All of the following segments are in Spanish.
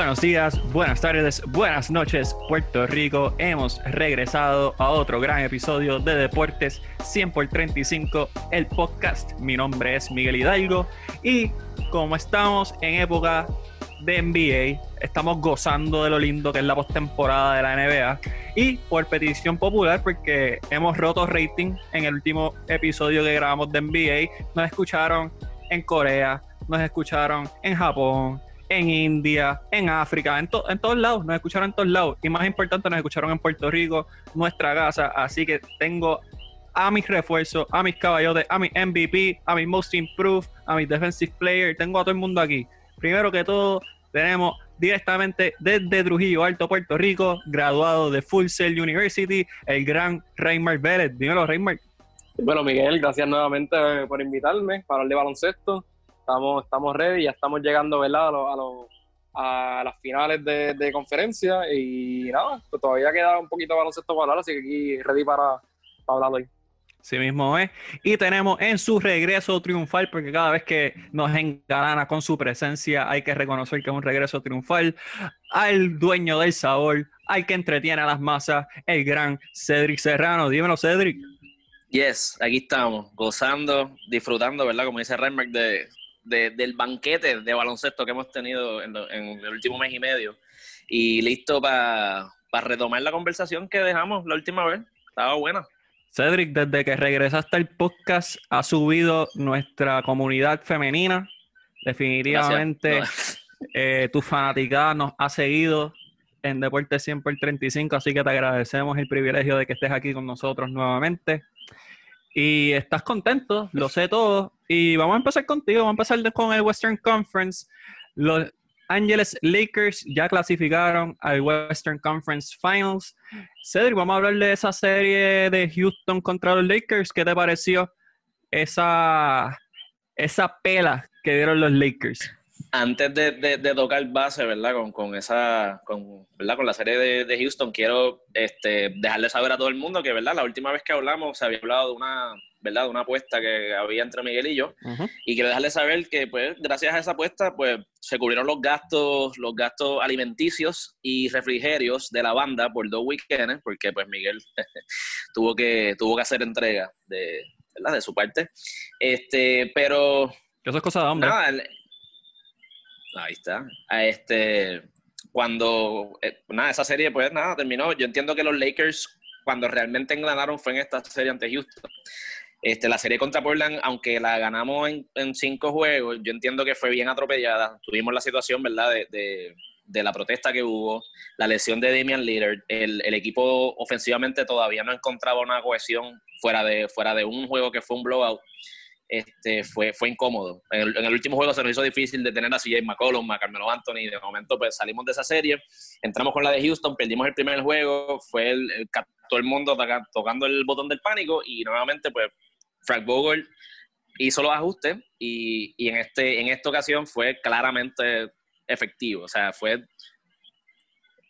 Buenos días, buenas tardes, buenas noches, Puerto Rico. Hemos regresado a otro gran episodio de Deportes 100 por 35, el podcast. Mi nombre es Miguel Hidalgo y como estamos en época de NBA, estamos gozando de lo lindo que es la postemporada de la NBA y por petición popular, porque hemos roto rating en el último episodio que grabamos de NBA, nos escucharon en Corea, nos escucharon en Japón, en India, en África, en, en todos lados, nos escucharon en todos lados. Y más importante, nos escucharon en Puerto Rico, nuestra casa. Así que tengo a mis refuerzos, a mis caballotes, a mi MVP, a mi Most Improved, a mi Defensive Player. Tengo a todo el mundo aquí. Primero que todo, tenemos directamente desde Trujillo Alto, Puerto Rico, graduado de Full Sail University, el gran Raymar Vélez. Dímelo, Raymar. Bueno, Miguel, gracias nuevamente por invitarme para hablar de baloncesto estamos, estamos ready, ya estamos llegando ¿verdad? A, a, las finales de, conferencia y nada, pues todavía queda un poquito de baloncesto para hablar, así que aquí ready para, para hablar hoy. Sí mismo es. Y tenemos en su regreso triunfal, porque cada vez que nos engalana con su presencia, hay que reconocer que es un regreso triunfal, al dueño del sabor, al que entretiene a las masas, el gran Cedric Serrano. Dímelo, Cedric. Yes, aquí estamos, gozando, disfrutando, ¿verdad? Como dice Renmark, de, del banquete de baloncesto que hemos tenido en, el último mes y medio y listo para retomar la conversación que dejamos la última vez. Estaba buena. Cedric, desde que regresaste al podcast, ha subido nuestra comunidad femenina. Definitivamente, eh, tu fanaticada nos ha seguido en Deportes 100 por 35, así que te agradecemos el privilegio de que estés aquí con nosotros nuevamente. Y estás contento, lo sé todo. Y vamos a empezar contigo, vamos a empezar con el Western Conference. Los Angeles Lakers ya clasificaron al Western Conference Finals. Cedric, vamos a hablar de esa serie de Houston contra los Lakers. ¿Qué te pareció esa, esa pela que dieron los Lakers? Antes de, tocar base, ¿verdad? Con, esa, con, la serie de, de, Houston, quiero este, dejarle saber a todo el mundo que, ¿verdad? La última vez que hablamos se había hablado de una, ¿verdad? De una apuesta que había entre Miguel y yo. Y quiero dejarle saber que, pues, gracias a esa apuesta, pues, se cubrieron los gastos, los gastos alimenticios y refrigerios de la banda por dos weekends, porque, pues, Miguel tuvo que, tuvo que hacer entrega de, ¿verdad? De su parte. Este, pero... Eso es cosa de hombre. Ahí está. Este, cuando, eh, nada, esa serie, pues nada, terminó. Yo entiendo que los Lakers, cuando realmente ganaron, fue en esta serie ante Houston. Este, la serie contra Portland, aunque la ganamos en, cinco juegos, yo entiendo que fue bien atropellada. Tuvimos la situación, ¿verdad?, de, la protesta que hubo, la lesión de Damian Lillard. El, equipo ofensivamente todavía no encontraba una cohesión fuera de, fuera de un juego que fue un blowout este, fue, fue incómodo. En el, último juego se nos hizo difícil de tener a CJ McCollum, a Carmelo Anthony, de momento pues salimos de esa serie, entramos con la de Houston, perdimos el primer juego, fue el, todo el mundo tocando el botón del pánico y nuevamente pues Frank Vogel hizo los ajustes y, y en, este, en esta ocasión fue claramente efectivo, o sea, fue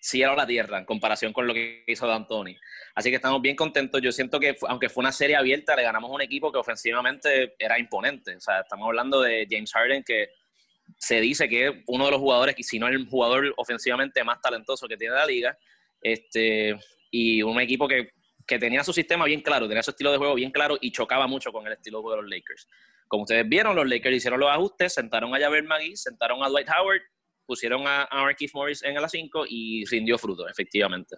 cielo a la tierra en comparación con lo que hizo D'Antoni. Así que estamos bien contentos. Yo siento que, aunque fue una serie abierta, le ganamos un equipo que ofensivamente era imponente. O sea, estamos hablando de James Harden, que se dice que es uno de los jugadores, y si no el jugador ofensivamente más talentoso que tiene la liga. Este, y un equipo que, que tenía su sistema bien claro, tenía su estilo de juego bien claro y chocaba mucho con el estilo de los Lakers. Como ustedes vieron, los Lakers hicieron los ajustes, sentaron a Javier McGee, sentaron a Dwight Howard, pusieron a, a Morris en el A5 y rindió fruto, efectivamente.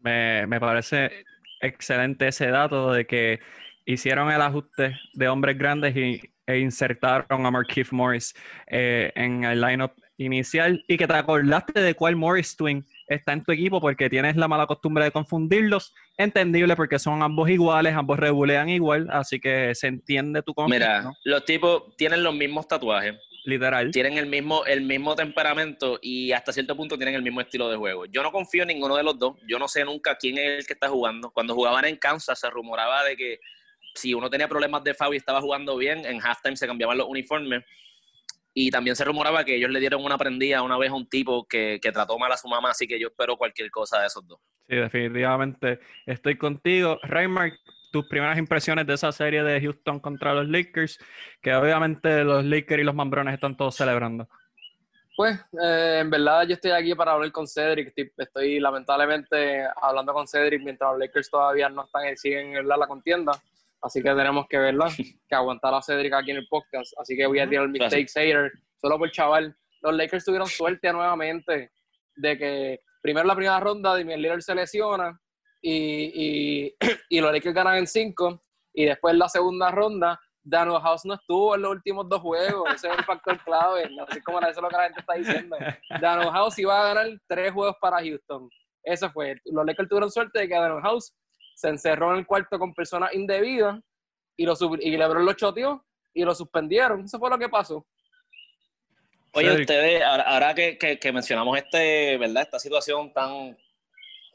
Me, me parece excelente ese dato de que hicieron el ajuste de hombres grandes y, e insertaron a Marquise Morris eh, en el lineup inicial y que te acordaste de cuál Morris Twin está en tu equipo porque tienes la mala costumbre de confundirlos. Entendible porque son ambos iguales, ambos regulean igual, así que se entiende tu conflicto. Mira, los tipos tienen los mismos tatuajes, Literal. Tienen el mismo, el mismo temperamento y hasta cierto punto tienen el mismo estilo de juego. Yo no confío en ninguno de los dos. Yo no sé nunca quién es el que está jugando. Cuando jugaban en Kansas se rumoraba de que si uno tenía problemas de foul y estaba jugando bien, en halftime se cambiaban los uniformes. Y también se rumoraba que ellos le dieron una prendida una vez a un tipo que, que trató mal a su mamá, así que yo espero cualquier cosa de esos dos. Sí, definitivamente estoy contigo. Raymar, tus primeras impresiones de esa serie de Houston contra los Lakers, que obviamente los Lakers y los Mambrones están todos celebrando. Pues, eh, en verdad yo estoy aquí para hablar con Cedric. Estoy, lamentablemente hablando con Cedric mientras los Lakers todavía no están, siguen en la contienda. Así que tenemos que verla, que aguantar a Cedric aquí en el podcast. Así que voy a tirar el mistake hater solo por chaval. Los Lakers tuvieron suerte nuevamente de que primero la primera ronda Damian Lillard se lesiona y, y, y los Lakers ganan en cinco y después la segunda ronda Daniel House no estuvo en los últimos dos juegos, ese es el factor clave, no sé cómo eso es lo que la gente está diciendo. Daniel House iba a ganar tres juegos para Houston, eso fue. Los Lakers tuvieron suerte de que Daniel House se encerró en el cuarto con personas indebidas y, lo y LeBron lo choteó y lo suspendieron, eso fue lo que pasó. Oye, ustedes, ahora, que, que, mencionamos este, ¿verdad? esta situación tan, o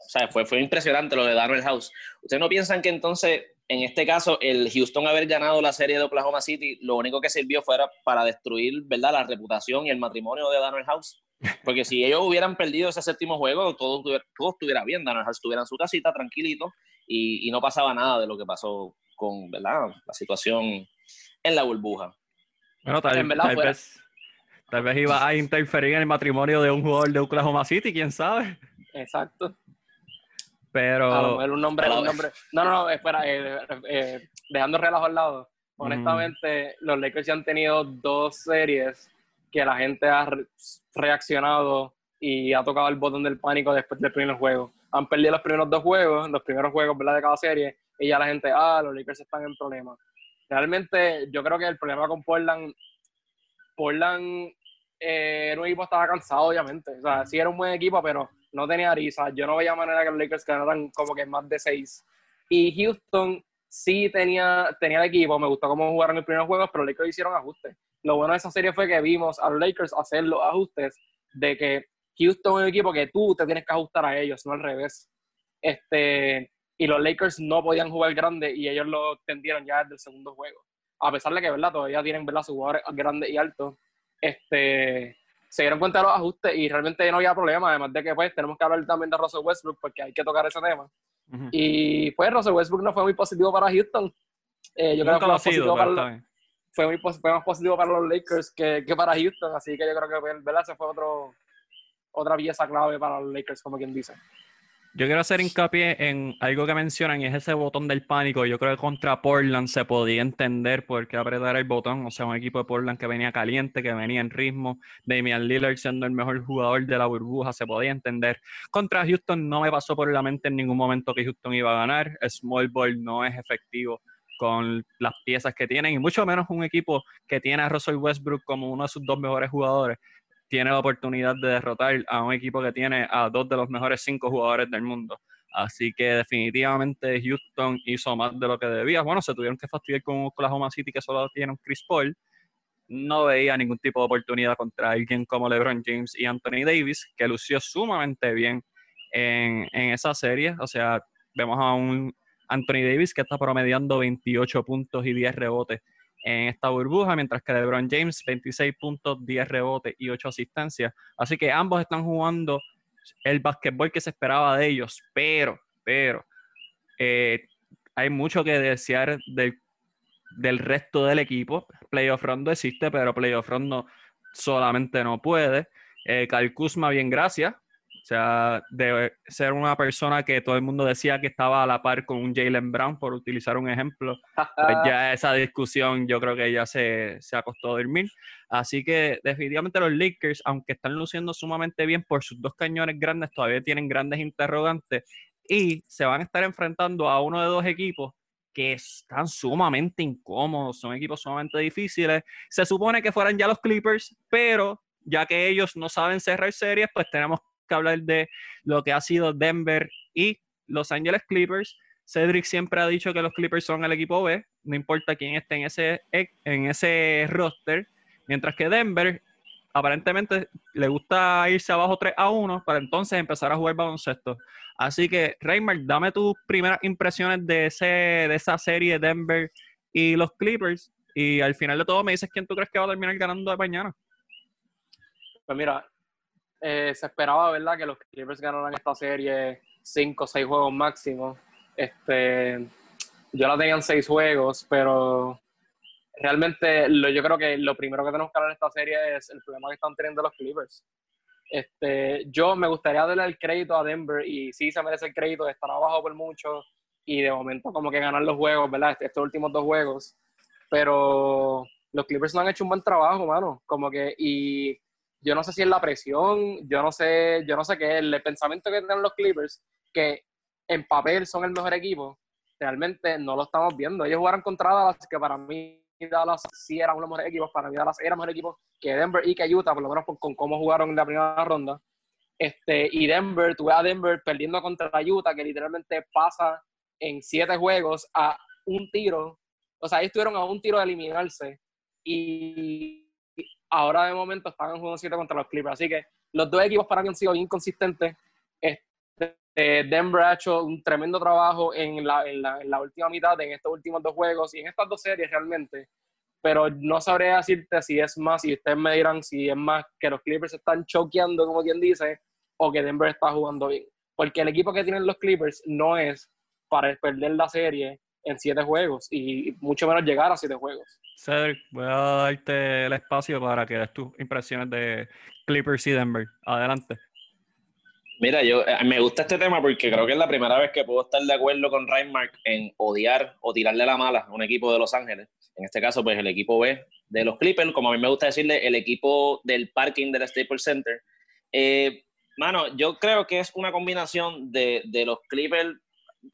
sea, fue, fue impresionante lo de Daniel House. ¿Ustedes no piensan que entonces en este caso, el Houston haber ganado la serie de Oklahoma City, lo único que sirvió fuera para destruir, ¿verdad?, la reputación y el matrimonio de Daniel House. Porque si ellos hubieran perdido ese séptimo juego, todo, todo estuviera bien. Daniel House estuviera en su casita tranquilito y, no pasaba nada de lo que pasó con, ¿verdad?, la situación en la burbuja. Bueno, tal, vez, tal vez iba a interferir en el matrimonio de un jugador de Oklahoma City, quién sabe. Exacto. Pero. un nombre, un nombre. No, no, no, espera, eh, eh, dejando relajo al lado. Honestamente, los Lakers ya han tenido dos series que la gente ha reaccionado y ha tocado el botón del pánico después del primer juego. Han perdido los primeros dos juegos, los primeros juegos ¿verdad? de cada serie, y ya la gente, ah, los Lakers están en problemas. Realmente, yo creo que el problema con Portland, Portland eh, era un equipo estaba cansado, obviamente. O sea, sí era un buen equipo, pero no tenía risa. Yo no veía manera que los Lakers ganaran como que más de seis. Y Houston sí tenía, tenía el equipo, me gustó cómo jugaron el primer juego, pero los Lakers hicieron ajustes. Lo bueno de esa serie fue que vimos a los Lakers hacer los ajustes de que Houston es un equipo que tú te tienes que ajustar a ellos, no al revés. Este, y los Lakers no podían jugar grande y ellos lo tendieron ya desde el segundo juego. A pesar de que, ¿verdad? Todavía tienen, ¿verdad? Sus jugadores grandes y altos. Este, se dieron cuenta de los ajustes y realmente no había problema, además de que pues tenemos que hablar también de Russell Westbrook porque hay que tocar ese tema. Y pues Russell Westbrook no fue muy positivo para Houston. Eh, yo creo que fue más, positivo para fue, muy, fue más positivo para los Lakers que, que, para Houston, así que yo creo que pues, ¿verdad? se fue otro, otra pieza clave para los Lakers, como quien dice. Yo quiero hacer hincapié en algo que mencionan y es ese botón del pánico. Yo creo que contra Portland se podía entender por qué apretar el botón. O sea, un equipo de Portland que venía caliente, que venía en ritmo. Damian Lillard siendo el mejor jugador de la burbuja, se podía entender. Contra Houston no me pasó por la mente en ningún momento que Houston iba a ganar. Small ball no es efectivo con las piezas que tienen y mucho menos un equipo que tiene a Russell Westbrook como uno de sus dos mejores jugadores tiene la oportunidad de derrotar a un equipo que tiene a dos de los mejores cinco jugadores del mundo. Así que definitivamente Houston hizo más de lo que debía. Bueno, se tuvieron que fastidiar con Oklahoma City que solo tiene un Chris Paul. No veía ningún tipo de oportunidad contra alguien como LeBron James y Anthony Davis, que lució sumamente bien en, en esa serie. O sea, vemos a un Anthony Davis que está promediando 28 puntos y 10 rebotes en esta burbuja, mientras que LeBron James 26 puntos, 10 rebotes y 8 asistencias. Así que ambos están jugando el basquetbol que se esperaba de ellos, pero, pero, eh, hay mucho que desear del, del resto del equipo. Playoff Rondo existe, pero Playoff Rondo solamente no puede. Eh, Kuzma, bien, gracias. O sea, de ser una persona que todo el mundo decía que estaba a la par con un Jalen Brown, por utilizar un ejemplo, pues ya esa discusión yo creo que ya se, se acostó a dormir. Así que definitivamente los Lakers, aunque están luciendo sumamente bien por sus dos cañones grandes, todavía tienen grandes interrogantes y se van a estar enfrentando a uno de dos equipos que están sumamente incómodos, son equipos sumamente difíciles. Se supone que fueran ya los Clippers, pero ya que ellos no saben cerrar series, pues tenemos que hablar de lo que ha sido Denver y Los Angeles Clippers. Cedric siempre ha dicho que los Clippers son el equipo B, no importa quién esté en ese, en ese roster, mientras que Denver aparentemente le gusta irse abajo 3 a 1 para entonces empezar a jugar baloncesto. Así que, Reimer, dame tus primeras impresiones de, ese, de esa serie Denver y los Clippers. Y al final de todo me dices quién tú crees que va a terminar ganando de mañana. Pues mira, eh, se esperaba, ¿verdad?, que los Clippers ganaran esta serie 5 o 6 juegos máximo. Este, yo la tenía en 6 juegos, pero realmente lo, yo creo que lo primero que tenemos que hablar en esta serie es el problema que están teniendo los Clippers. Este, yo me gustaría darle el crédito a Denver y sí se merece el crédito estar abajo por mucho y de momento como que ganar los juegos, ¿verdad? Estos últimos dos juegos. Pero los Clippers no han hecho un buen trabajo, mano. Como que, y yo no sé si es la presión, yo no sé, yo no sé qué es el pensamiento que tienen los Clippers, que en papel son el mejor equipo, realmente no lo estamos viendo. Ellos jugaron contra Dallas, que para mí Dallas sí era uno de los mejores equipos, para mí Dallas era mejor equipo que Denver y que Utah, por lo menos con, cómo jugaron en la primera ronda. Este, y Denver, tuve a Denver perdiendo contra Utah, que literalmente pasa en siete juegos a un tiro. O sea, ellos estuvieron a un tiro de eliminarse. Y ahora de momento están en juego 7 contra los Clippers. Así que los dos equipos para mí han sido inconsistentes. Este, Denver ha hecho un tremendo trabajo en la, en, la, en la, última mitad, en estos últimos dos juegos y en estas dos series realmente. Pero no sabría decirte si es más, y ustedes me dirán si es más que los Clippers están choqueando, como quien dice, o que Denver está jugando bien. Porque el equipo que tienen los Clippers no es para perder la serie en siete juegos y mucho menos llegar a siete juegos. Cedric, voy a darte el espacio para que des tus impresiones de Clippers y Denver. Adelante. Mira, yo eh, me gusta este tema porque creo que es la primera vez que puedo estar de acuerdo con Reinmark en odiar o tirarle la mala a un equipo de Los Ángeles. En este caso, pues el equipo B de los Clippers, como a mí me gusta decirle, el equipo del parking del Staples Center. Eh, mano, yo creo que es una combinación de, de los Clippers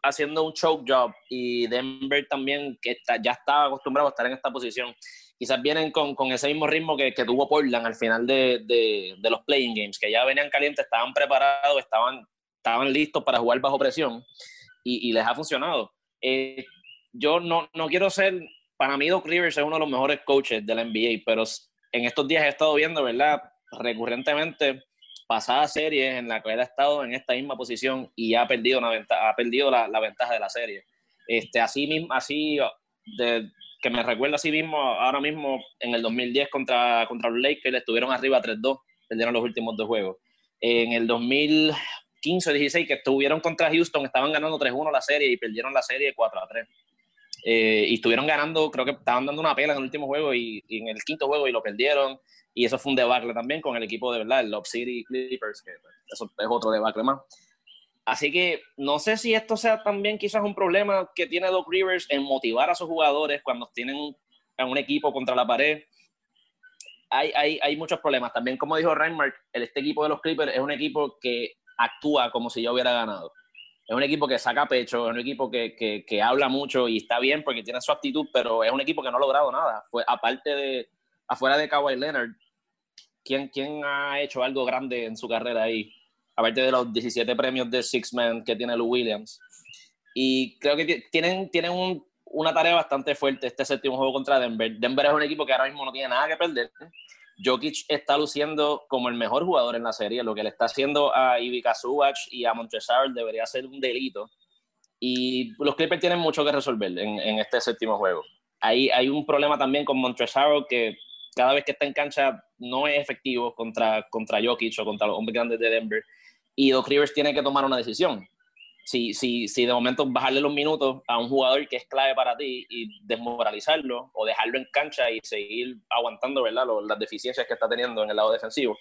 haciendo un choke job y Denver también, que está, ya estaba acostumbrado a estar en esta posición, quizás vienen con, con ese mismo ritmo que, que, tuvo Portland al final de, de, de, los playing games, que ya venían calientes, estaban preparados, estaban, estaban listos para jugar bajo presión y, y les ha funcionado. Eh, yo no, no quiero ser, para mí Doc Rivers es uno de los mejores coaches de la NBA, pero en estos días he estado viendo, ¿verdad? Recurrentemente pasadas series en la que él ha estado en esta misma posición y ha perdido, una ha perdido la, la, ventaja de la serie. Este, así mismo, así de, que me recuerda así mismo, ahora mismo en el 2010 contra, contra los Lakers estuvieron arriba 3-2, perdieron los últimos dos juegos. En el 2015 o 16 que estuvieron contra Houston, estaban ganando 3-1 la serie y perdieron la serie 4-3. Eh, y estuvieron ganando, creo que estaban dando una pela en el último juego y, y en el quinto juego y lo perdieron y eso fue un debacle también con el equipo de verdad, el Lob City Clippers, que pues, eso es otro debacle más. Así que no sé si esto sea también quizás un problema que tiene Doc Rivers en motivar a sus jugadores cuando tienen un, un equipo contra la pared. Hay, hay, hay, muchos problemas. También, como dijo Reinmark, este equipo de los Clippers es un equipo que actúa como si yo hubiera ganado. Es un equipo que saca pecho, es un equipo que, que, que habla mucho y está bien porque tiene su actitud, pero es un equipo que no ha logrado nada. Fue, aparte de, afuera de Kawhi Leonard, ¿quién, ¿quién ha hecho algo grande en su carrera ahí? Aparte de los 17 premios de Six Man que tiene Lou Williams. Y creo que tienen, tienen un, una tarea bastante fuerte este séptimo juego contra Denver. Denver es un equipo que ahora mismo no tiene nada que perder. Jokic está luciendo como el mejor jugador en la serie. Lo que le está haciendo a Ivica Subach y a Montresor debería ser un delito. Y los Clippers tienen mucho que resolver en, en este séptimo juego. Hay, hay un problema también con Montresor que cada vez que está en cancha no es efectivo contra, contra Jokic o contra los hombres grandes de Denver. Y Doc Rivers tiene que tomar una decisión. Si, si, si de momento bajarle los minutos a un jugador que es clave para ti y desmoralizarlo o dejarlo en cancha y seguir aguantando ¿verdad? las deficiencias que está teniendo en el lado defensivo.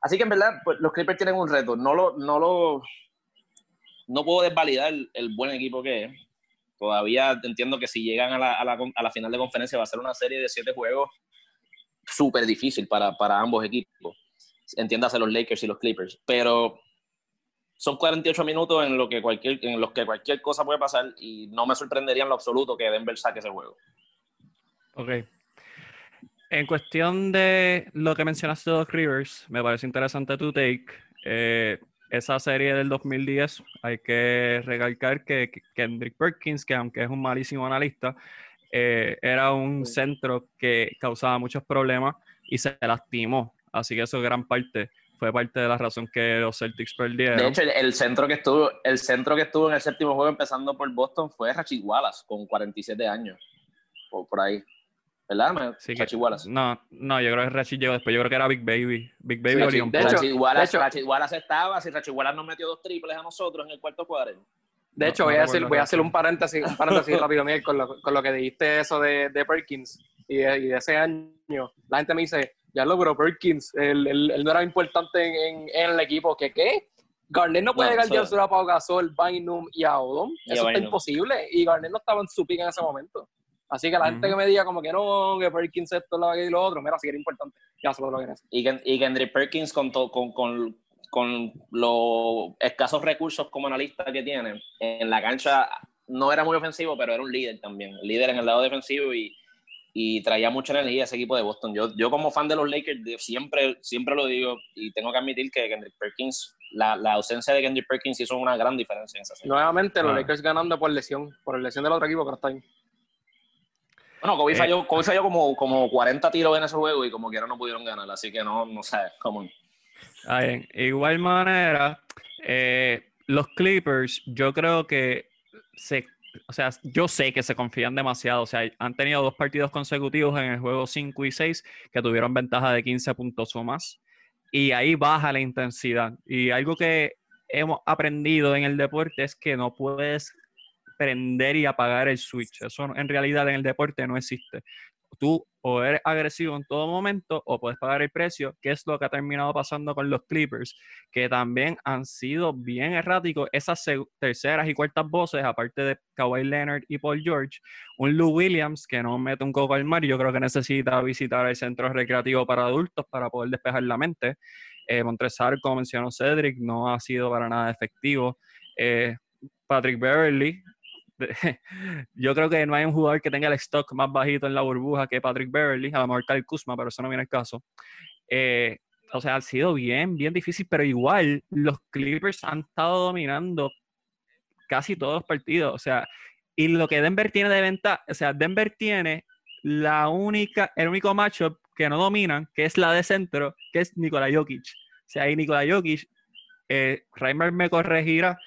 Así que en verdad pues, los Clippers tienen un reto. No lo, no lo no puedo desvalidar el buen equipo que es. Todavía entiendo que si llegan a la, a la, a la final de conferencia va a ser una serie de siete juegos súper difícil para, para ambos equipos. Entiéndase los Lakers y los Clippers. Pero son 48 minutos en, lo que cualquier, en los que cualquier cosa puede pasar y no me sorprendería en lo absoluto que Denver saque ese juego. Ok. En cuestión de lo que mencionaste de los Rivers, me parece interesante tu take. Eh, esa serie del 2010, hay que recalcar que Kendrick Perkins, que aunque es un malísimo analista, eh, era un centro que causaba muchos problemas y se lastimó. Así que eso gran parte fue parte de la razón que los Celtics perdieron. De hecho, el, centro que estuvo, el centro que estuvo en el séptimo juego empezando por Boston fue Rachid Wallace con 47 años. Por, por ahí. ¿Verdad? Sí, Rachid Wallace. No, no, yo creo que Rachid llegó después. Yo creo que era Big Baby. Big Baby sí, Rachid, de hecho, Rachid, Wallace, Rachid Wallace estaba, si Rachid Wallace nos metió dos triples a nosotros en el cuarto cuadro. De hecho, voy, a hacer, voy a hacer un paréntesis, un paréntesis rápido, Miguel, con lo, con lo, que dijiste eso de, de, Perkins. y de, ese año, la gente me dice, ya lo, pero Perkins, él, él, no era importante en, en, el equipo, ¿qué qué? Garnett no puede llegar ya a Pau Gasol, Bynum y a Odom. Eso está imposible. Y Garnett no estaba en su pick en ese momento. Así que la gente que me diga como que no, que Perkins esto, lo y lo otro, mira, si era importante, ya se lo que Y, Kendrick Perkins con, con, con, con los escasos recursos como analista que tiene, en la cancha no era muy ofensivo, pero era un líder también. Líder en el lado defensivo y, y traía mucha energía ese equipo de Boston. Yo, yo como fan de los Lakers siempre, siempre lo digo y tengo que admitir que Kendrick Perkins, la, la ausencia de Kendrick Perkins hizo una gran diferencia en esa serie. Nuevamente los ah. Lakers ganando por lesión, por lesión del otro equipo que no está ahí. Bueno, Kobe, eh, falló, Kobe falló como, como 40 tiros en ese juego y como quiera no pudieron ganar, así que no, no sé, cómo. Igual manera, eh, los Clippers, yo creo que se o sea, yo sé que se confían demasiado. O sea, han tenido dos partidos consecutivos en el juego 5 y 6 que tuvieron ventaja de 15 puntos o más. Y ahí baja la intensidad. Y algo que hemos aprendido en el deporte es que no puedes prender y apagar el switch. Eso en realidad en el deporte no existe tú o eres agresivo en todo momento o puedes pagar el precio, que es lo que ha terminado pasando con los Clippers, que también han sido bien erráticos esas terceras y cuartas voces, aparte de Kawhi Leonard y Paul George, un Lou Williams que no mete un coco al mar, yo creo que necesita visitar el centro recreativo para adultos para poder despejar la mente. Eh, Montresar, como mencionó Cedric, no ha sido para nada efectivo. Eh, Patrick Beverly, yo creo que no hay un jugador que tenga el stock más bajito en la burbuja que Patrick Beverly, a lo mejor Kyle Kuzma, pero eso no viene el caso. Eh, o sea, ha sido bien, bien difícil, pero igual los Clippers han estado dominando casi todos los partidos. O sea, y lo que Denver tiene de ventaja, o sea, Denver tiene la única, el único matchup que no dominan, que es la de centro, que es Nikola Jokic. O sea, ahí Nikola Jokic, eh, Reimer me corregirá,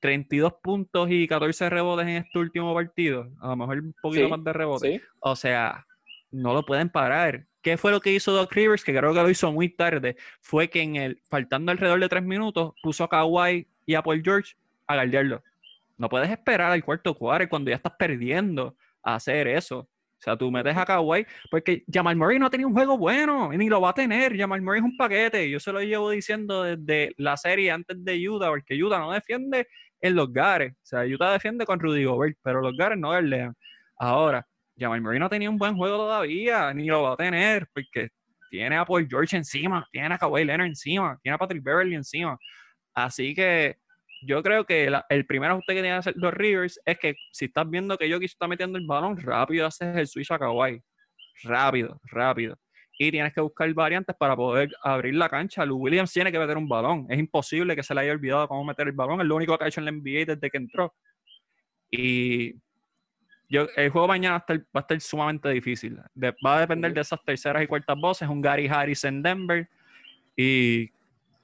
32 puntos y 14 rebotes en este último partido. A lo mejor un poquito más de rebotes. O sea, no lo pueden parar. ¿Qué fue lo que hizo Doc Rivers? Que creo que lo hizo muy tarde. Fue que en el, faltando alrededor de tres minutos, puso a Kawhi y a Paul George a guardiarlo. No puedes esperar al cuarto cuadro cuando ya estás perdiendo a hacer eso. O sea, tú metes a Kawhi, porque Jamal Murray no ha tenido un juego bueno, ni lo va a tener. Jamal Murray es un paquete. Yo se lo llevo diciendo desde la serie antes de Utah, porque Utah no defiende en los Gares. O sea, Utah defiende con Rudy Gobert, pero los Gares no León. Ahora, Jamal Murray no tenía un buen juego todavía, ni lo va a tener, porque tiene a Paul George encima, tiene a Kawhi Leonard encima, tiene a Patrick Beverly encima. Así que yo creo que el primer ajuste que tienen que hacer los Rivers es que si estás viendo que Jokic está metiendo el balón, rápido haces el switch a Kawhi. Rápido, rápido y tienes que buscar variantes para poder abrir la cancha. Lou Williams tiene que meter un balón. Es imposible que se le haya olvidado cómo meter el balón. Es lo único que ha hecho en la NBA desde que entró. Y yo, el juego mañana va a estar, sumamente difícil. va a depender de esas terceras y cuartas voces. Un Gary Harris en Denver. Y,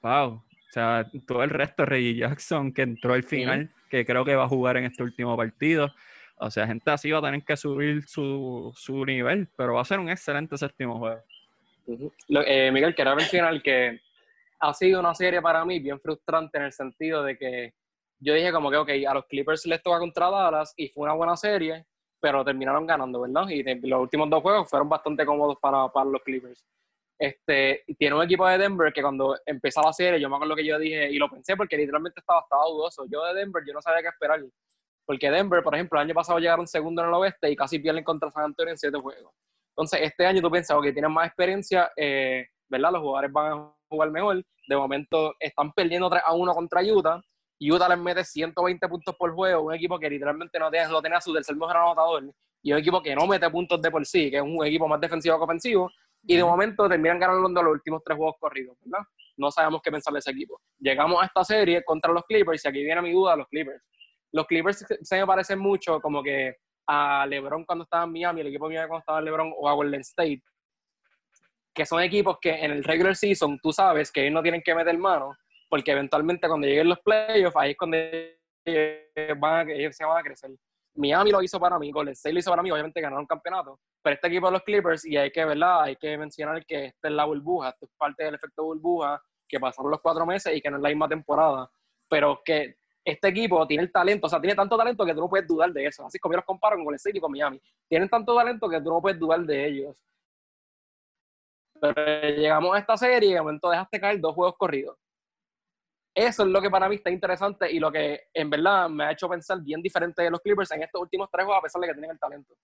wow, o sea, todo el resto, Reggie Jackson, que entró al final, que creo que va a jugar en este último partido. O sea, gente así va a tener que subir su, su nivel, pero va a ser un excelente séptimo juego eh, Miguel, quiero mencionar que ha sido una serie para mí bien frustrante en el sentido de que yo dije como que, ok, a los Clippers les toca contra Dallas y fue una buena serie, pero terminaron ganando, ¿verdad? Y los últimos dos juegos fueron bastante cómodos para, para los Clippers. Este, tiene un equipo de Denver que cuando empezó la serie, yo me acuerdo que yo dije, y lo pensé porque literalmente estaba, estaba dudoso. Yo de Denver, yo no sabía qué esperar. Porque Denver, por ejemplo, el año pasado llegaron segundo en el oeste y casi pierden contra San Antonio en siete juegos. Entonces, este año tú piensas, que tienen más experiencia, eh, ¿verdad? Los jugadores van a jugar mejor. De momento están perdiendo 3 a 1 contra Utah. Utah les mete 120 puntos por juego, un equipo que literalmente no tiene, tiene a su tercer mejor anotador, y un equipo que no mete puntos de por sí, que es un equipo más defensivo que ofensivo, y de momento terminan ganando los últimos tres juegos corridos, ¿verdad? No sabemos qué pensar de ese equipo. Llegamos a esta serie contra los Clippers, y aquí viene mi duda, los Clippers. Los Clippers se me parecen mucho como que a LeBron cuando estaba en Miami, el equipo de Miami cuando estaba en LeBron, o a Golden State, que son equipos que en el regular season tú sabes que ellos no tienen que meter mano, porque eventualmente cuando lleguen los playoffs, ahí es cuando ellos, van a, ellos se van a crecer. Miami lo hizo para mí, Golden State lo hizo para mí, obviamente ganaron campeonato, pero este equipo de los Clippers, y hay que, ¿verdad? Hay que mencionar que esta es la burbuja, esto es parte del efecto burbuja, que pasaron los cuatro meses y que no es la misma temporada, pero que este equipo tiene el talento, o sea, tiene tanto talento que tú no puedes dudar de eso. Así como yo los comparo con el City y con Miami. Tienen tanto talento que tú no puedes dudar de ellos. Pero llegamos a esta serie y de momento dejaste caer dos juegos corridos. Eso es lo que para mí está interesante y lo que en verdad me ha hecho pensar bien diferente de los Clippers en estos últimos tres juegos, a pesar de que tienen el talento.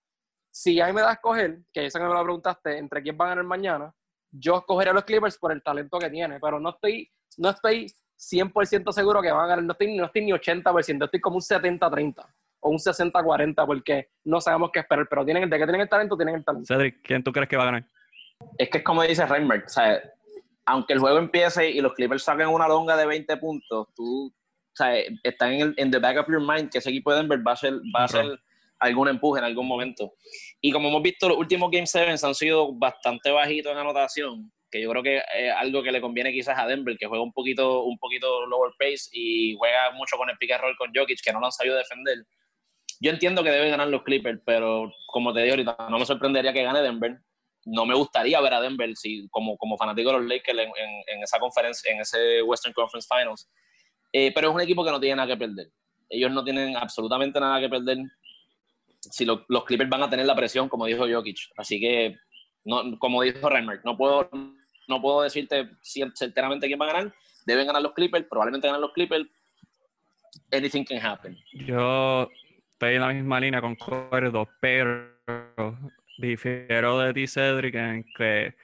Si a mí me da a escoger, que esa que me lo preguntaste, entre quién va a ganar mañana, yo escogeré a los Clippers por el talento que tiene, pero no estoy, no estoy 100% seguro que van a ganar, no estoy, no estoy ni 80%, estoy como un 70-30 o un 60-40 porque no sabemos qué esperar, pero tienen, de que tienen el talento, tienen el talento. Cedric, ¿quién tú crees que va a ganar? Es que es como dice Reinberg, o sea, aunque el juego empiece y los Clippers saquen una longa de 20 puntos, tú, o sea, están en, el, en the back of your mind que ese equipo de Denver va a ser, va a ser algún empuje en algún momento. Y como hemos visto, los últimos Game 7 han sido bastante bajitos en anotación, que yo creo que es algo que le conviene quizás a Denver, que juega un poquito, un poquito lower pace y juega mucho con el pick and roll con Jokic, que no lo han sabido defender. Yo entiendo que deben ganar los Clippers, pero como te digo ahorita, no me sorprendería que gane Denver no me gustaría ver a Denver si, como, como fanático de los Lakers en, en, esa conferencia, en ese Western Conference Finals. Eh, pero es un equipo que no tiene nada que perder. Ellos no tienen absolutamente nada que perder. Si los Clippers van a tener la presión, como dijo Jokic. Así que, no, como dijo Reimer, no puedo, no puedo decirte certeramente quién va a ganar. Deben ganar los Clippers, probablemente ganar los Clippers. Anything can happen. Yo estoy en la misma línea, concuerdo, pero difiero de ti, Cedric, en que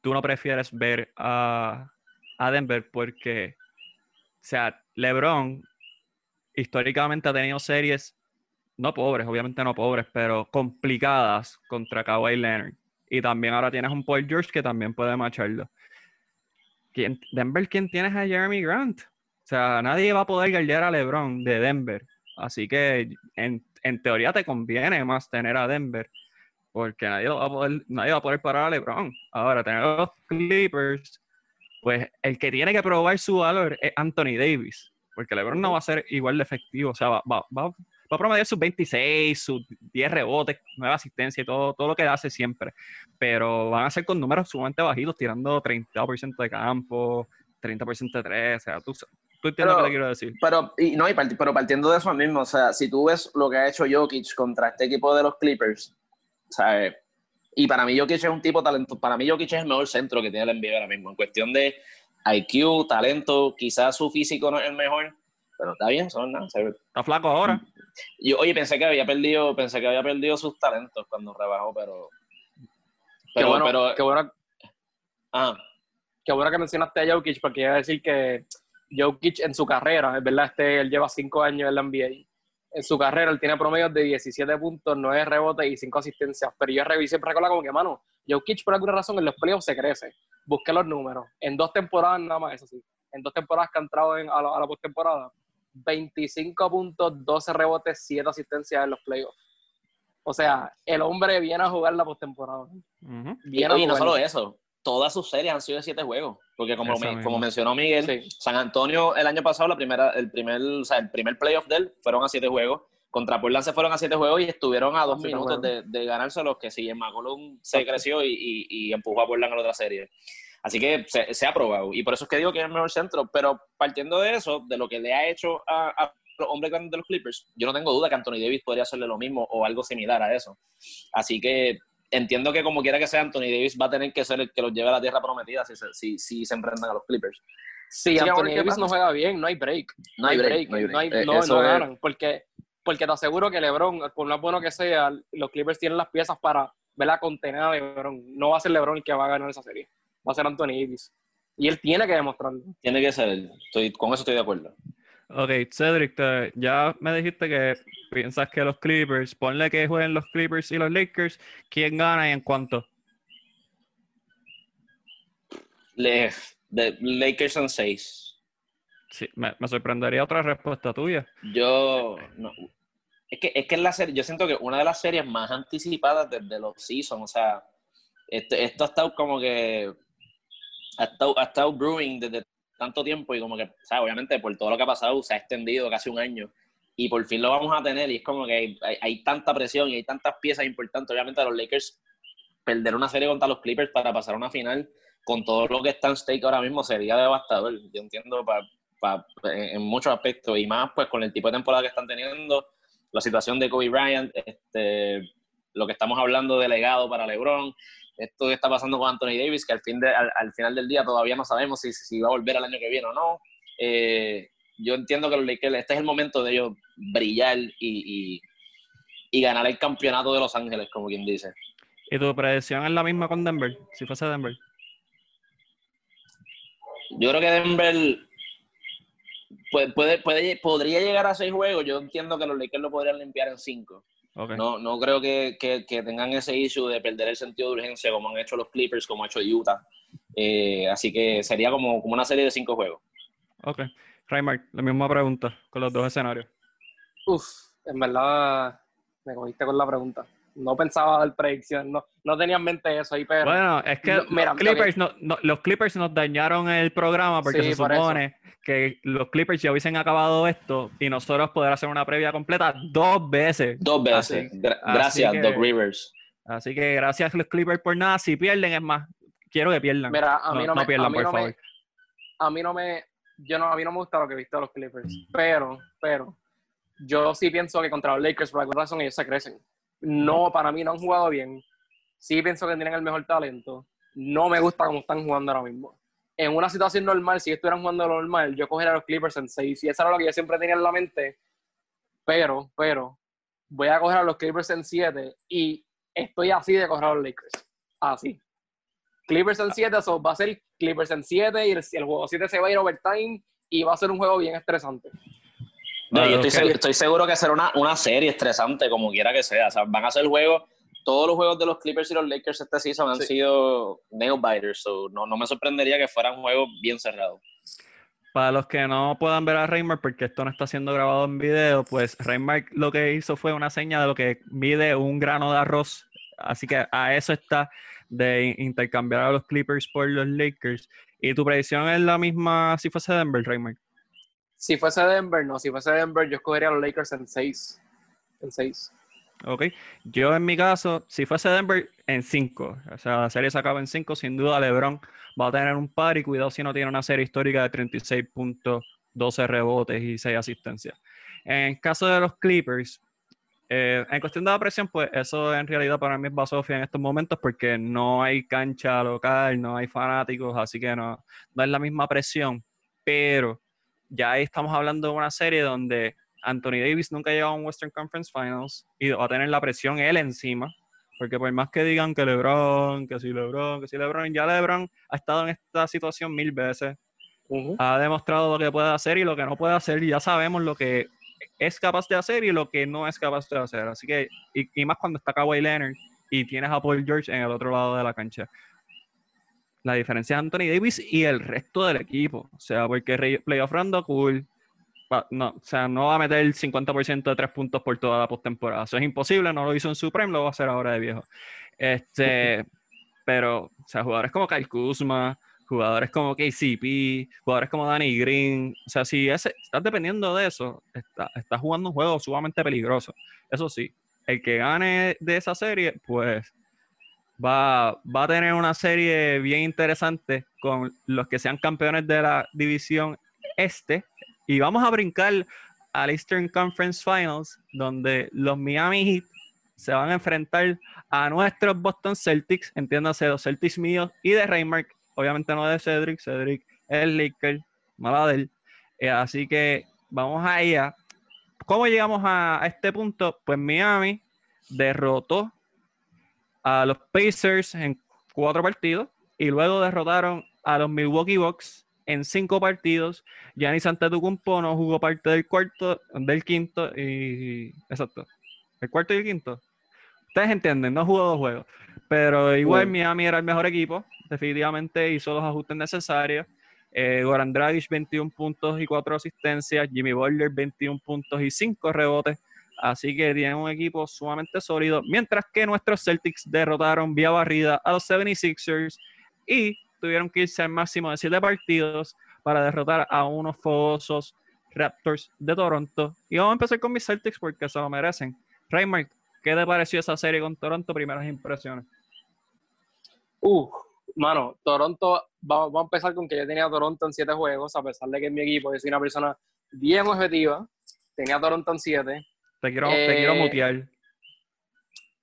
tú no prefieres ver a, Denver porque, o sea, LeBron históricamente ha tenido series, no pobres, obviamente no pobres, pero complicadas contra Kawhi Leonard. Y también ahora tienes un Paul George que también puede macharlo. ¿Quién, Denver, ¿quién tienes a Jeremy Grant? O sea, nadie va a poder guardar a LeBron de Denver. Así que en, en teoría te conviene más tener a Denver porque nadie, va a poder, nadie va a poder parar a LeBron. Ahora, tener los Clippers, pues el que tiene que probar su valor es Anthony Davis, porque LeBron no va a ser igual de efectivo, o sea, va, va, va, a promediar sus 26, sus 10 rebotes, 9 asistencias y todo, todo lo que hace siempre, pero van a ser con números sumamente bajitos, tirando 30% de campo, 30% de 3, o sea, tú, tú entiendes lo que te quiero decir. Pero, y, no, pero partiendo de eso mismo, o sea, si tú ves lo que ha hecho Jokic contra este equipo de los Clippers, ¿sabes? Y para mí Jokic es un tipo talento, para mí Jokic es el mejor centro que tiene el NBA ahora mismo, en cuestión de IQ, talento, quizás su físico no es el mejor, pero está bien, son nada. Está flaco ahora. Yo, oye, pensé que había perdido, pensé que había perdido sus talentos cuando rebajó, pero. Pero, qué bueno, pero, qué bueno, ah. qué bueno que mencionaste a Jokic, porque iba a decir que Jokic en su carrera, es verdad, este, él lleva cinco años en la NBA en su carrera él tiene promedios de 17 puntos, 9 rebotes y 5 asistencias. Pero yo revisé siempre con como que, mano, Jokic por alguna razón en los playoffs se crece. Busqué los números. En dos temporadas nada más, eso sí. En dos temporadas que ha entrado en, a la, a postemporada, 25 puntos, 12 rebotes, 7 asistencias en los playoffs. O sea, el hombre viene a jugar la postemporada. y no solo eso, todas sus series han sido de 7 juegos. Porque como, como mencionó Miguel, San Antonio el año pasado, la primera, el, primer, o sea, el primer playoff de él fueron a siete juegos. Contra Portland se fueron a siete juegos y estuvieron a dos minutos de, de, ganarse los que si en McCollum se creció y, y, empujó a Portland a la otra serie. Así que se, ha probado. Y por eso es que digo que es el mejor centro. Pero partiendo de eso, de lo que le ha hecho a, a los hombres grandes de los Clippers, yo no tengo duda que Anthony Davis podría hacerle lo mismo o algo similar a eso. Así que entiendo que como quiera que sea, Anthony Davis va a tener que ser el que los lleve a la tierra prometida si se, si, si se enfrentan a los Clippers. Si Anthony Davis no juega bien, no hay break. No hay break. No, hay, no, no ganan. Porque, porque te aseguro que LeBron, por más bueno que sea, los Clippers tienen las piezas para la contener a LeBron. No va a ser LeBron el que va a ganar esa serie. Va a ser Anthony Davis. Y él tiene que demostrarlo. Tiene que ser él. Estoy, con eso estoy de acuerdo. Ok, Cedric, ya me dijiste que piensas que los Clippers, ponle que jueguen los Clippers y los Lakers, ¿quién gana y en cuánto? Le, de Lakers son seis. Sí, me, sorprendería otra respuesta tuya. Yo, no, es que, es que la serie, yo siento que una de las series más anticipadas desde los seasons, o sea, esto, esto ha estado como que, ha estado, ha estado brewing desde tanto tiempo y como que, sea, obviamente por todo lo que ha pasado se ha extendido casi un año y por fin lo vamos a tener y es como que hay, tanta presión y hay tantas piezas importantes. Obviamente a los Lakers perder una serie contra los Clippers para pasar a una final con todo lo que está en stake ahora mismo sería devastador. Yo entiendo, para, en, muchos aspectos y más pues con el tipo de temporada que están teniendo, la situación de Kobe Bryant, este, lo que estamos hablando de legado para LeBron, esto que está pasando con Anthony Davis, que al, fin de, al, final del día todavía no sabemos si, si, va a volver el año que viene o no. Eh, yo entiendo que los Lakers, este es el momento de ellos brillar y, y, ganar el campeonato de Los Ángeles, como quien dice. ¿Y tu predicción es la misma con Denver? Si fuese Denver. Yo creo que Denver puede, puede, podría llegar a seis juegos. Yo entiendo que los Lakers lo podrían limpiar en cinco. No, no creo que, que, tengan ese issue de perder el sentido de urgencia como han hecho los Clippers, como ha hecho Utah. Eh, así que sería como, como una serie de cinco juegos. Ok. Raymark, la misma pregunta con los dos escenarios. Uf, en verdad me cogiste con la pregunta. No pensaba dar predicción, no, no tenía en mente eso ahí, pero... Bueno, es que, los, Clippers los, Clippers nos dañaron el programa porque se supone que los Clippers ya hubiesen acabado esto y nosotros poder hacer una previa completa dos veces. Dos veces. gracias, Doc Rivers. Así que gracias los Clippers por nada. Si pierden, es más, quiero que pierdan. Mira, a mí no, me, pierdan, por favor. a mí no me, yo no, a mí no me gusta lo que he visto de los Clippers, pero, pero, yo sí pienso que contra los Lakers, por alguna razón, ellos se crecen. No, para mí no han jugado bien. Sí pienso que tienen el mejor talento. No me gusta cómo están jugando ahora mismo en una situación normal, si estuvieran jugando lo normal, yo cogería a los Clippers en 6. Y eso era lo que yo siempre tenía en la mente. Pero, pero, voy a coger a los Clippers en 7 y estoy así de coger a los Lakers. Así. Clippers en 7, eso va a ser Clippers en 7 y el, juego 7 se va a ir overtime y va a ser un juego bien estresante. No, yo estoy, seguro, que será una, una serie estresante, como quiera que sea. O sea, van a ser juegos todos los juegos de los Clippers y los Lakers este season han sido nail biters, so no, no me sorprendería que fueran juegos bien cerrados. Para los que no puedan ver a Raymar, porque esto no está siendo grabado en video, pues Raymar lo que hizo fue una seña de lo que mide un grano de arroz. Así que a eso está de intercambiar a los Clippers por los Lakers. ¿Y tu predicción es la misma si fuese Denver, Raymar? Si fuese Denver, no. Si fuese Denver, yo escogería a los Lakers en 6. En 6. Ok. Yo en mi caso, si fuese Denver, en 5. O sea, la serie se acaba en 5. Sin duda, LeBron va a tener un par y cuidado si no tiene una serie histórica de 36 puntos, 12 rebotes y 6 asistencias. En caso de los Clippers, eh, en cuestión de la presión, pues eso en realidad para mí es basofia en estos momentos porque no hay cancha local, no hay fanáticos, así que no, no es la misma presión. Pero ya ahí estamos hablando de una serie donde Anthony Davis nunca ha llegado a un Western Conference Finals y va a tener la presión él encima. Porque por más que digan que LeBron, que si LeBron, que si LeBron, ya LeBron ha estado en esta situación mil veces. Ha demostrado lo que puede hacer y lo que no puede hacer. Y ya sabemos lo que es capaz de hacer y lo que no es capaz de hacer. Así que, y, más cuando está Kawhi Leonard y tienes a Paul George en el otro lado de la cancha. La diferencia es Anthony Davis y el resto del equipo. O sea, porque Playoff Rando cool, no, o sea, no va a meter el 50% de tres puntos por toda la postemporada. Eso es imposible, no lo hizo en Supreme, lo va a hacer ahora de viejo. Este, pero, o sea, jugadores como Kyle Kuzma, jugadores como KCP, jugadores como Danny Green, o sea, si ese, estás dependiendo de eso, estás está jugando un juego sumamente peligroso. Eso sí, el que gane de esa serie, pues va, va a tener una serie bien interesante con los que sean campeones de la división este y vamos a brincar al Eastern Conference Finals, donde los Miami Heat se van a enfrentar a nuestros Boston Celtics, entiéndase, los Celtics míos y de Raymark, obviamente no de Cedric, Cedric es Laker, mala eh, así que vamos allá. ¿Cómo llegamos a este punto? Pues Miami derrotó a los Pacers en cuatro partidos y luego derrotaron a los Milwaukee Bucks en cinco partidos. Giannis Antetokounmpo no jugó parte del cuarto, del quinto y... Exacto. El cuarto y el quinto. Ustedes entienden, no jugó dos juegos. Pero igual Miami era el mejor equipo. Definitivamente hizo los ajustes necesarios. Eh, Goran Dragic 21 puntos y 4 asistencias. Jimmy Butler 21 puntos y 5 rebotes. Así que tienen un equipo sumamente sólido. Mientras que nuestros Celtics derrotaron vía barrida a los 76ers y tuvieron que irse al máximo de siete partidos para derrotar a unos fogosos Raptors de Toronto. Y vamos a empezar con mis Celtics porque se lo merecen. Raymond, ¿qué te pareció esa serie con Toronto? Primeras impresiones. Uh, mano, Toronto, vamos, a empezar con que yo tenía Toronto en siete juegos, a pesar de que mi equipo, yo soy una persona bien objetiva, tenía a Toronto en siete. Te quiero, te quiero Eh, mutear.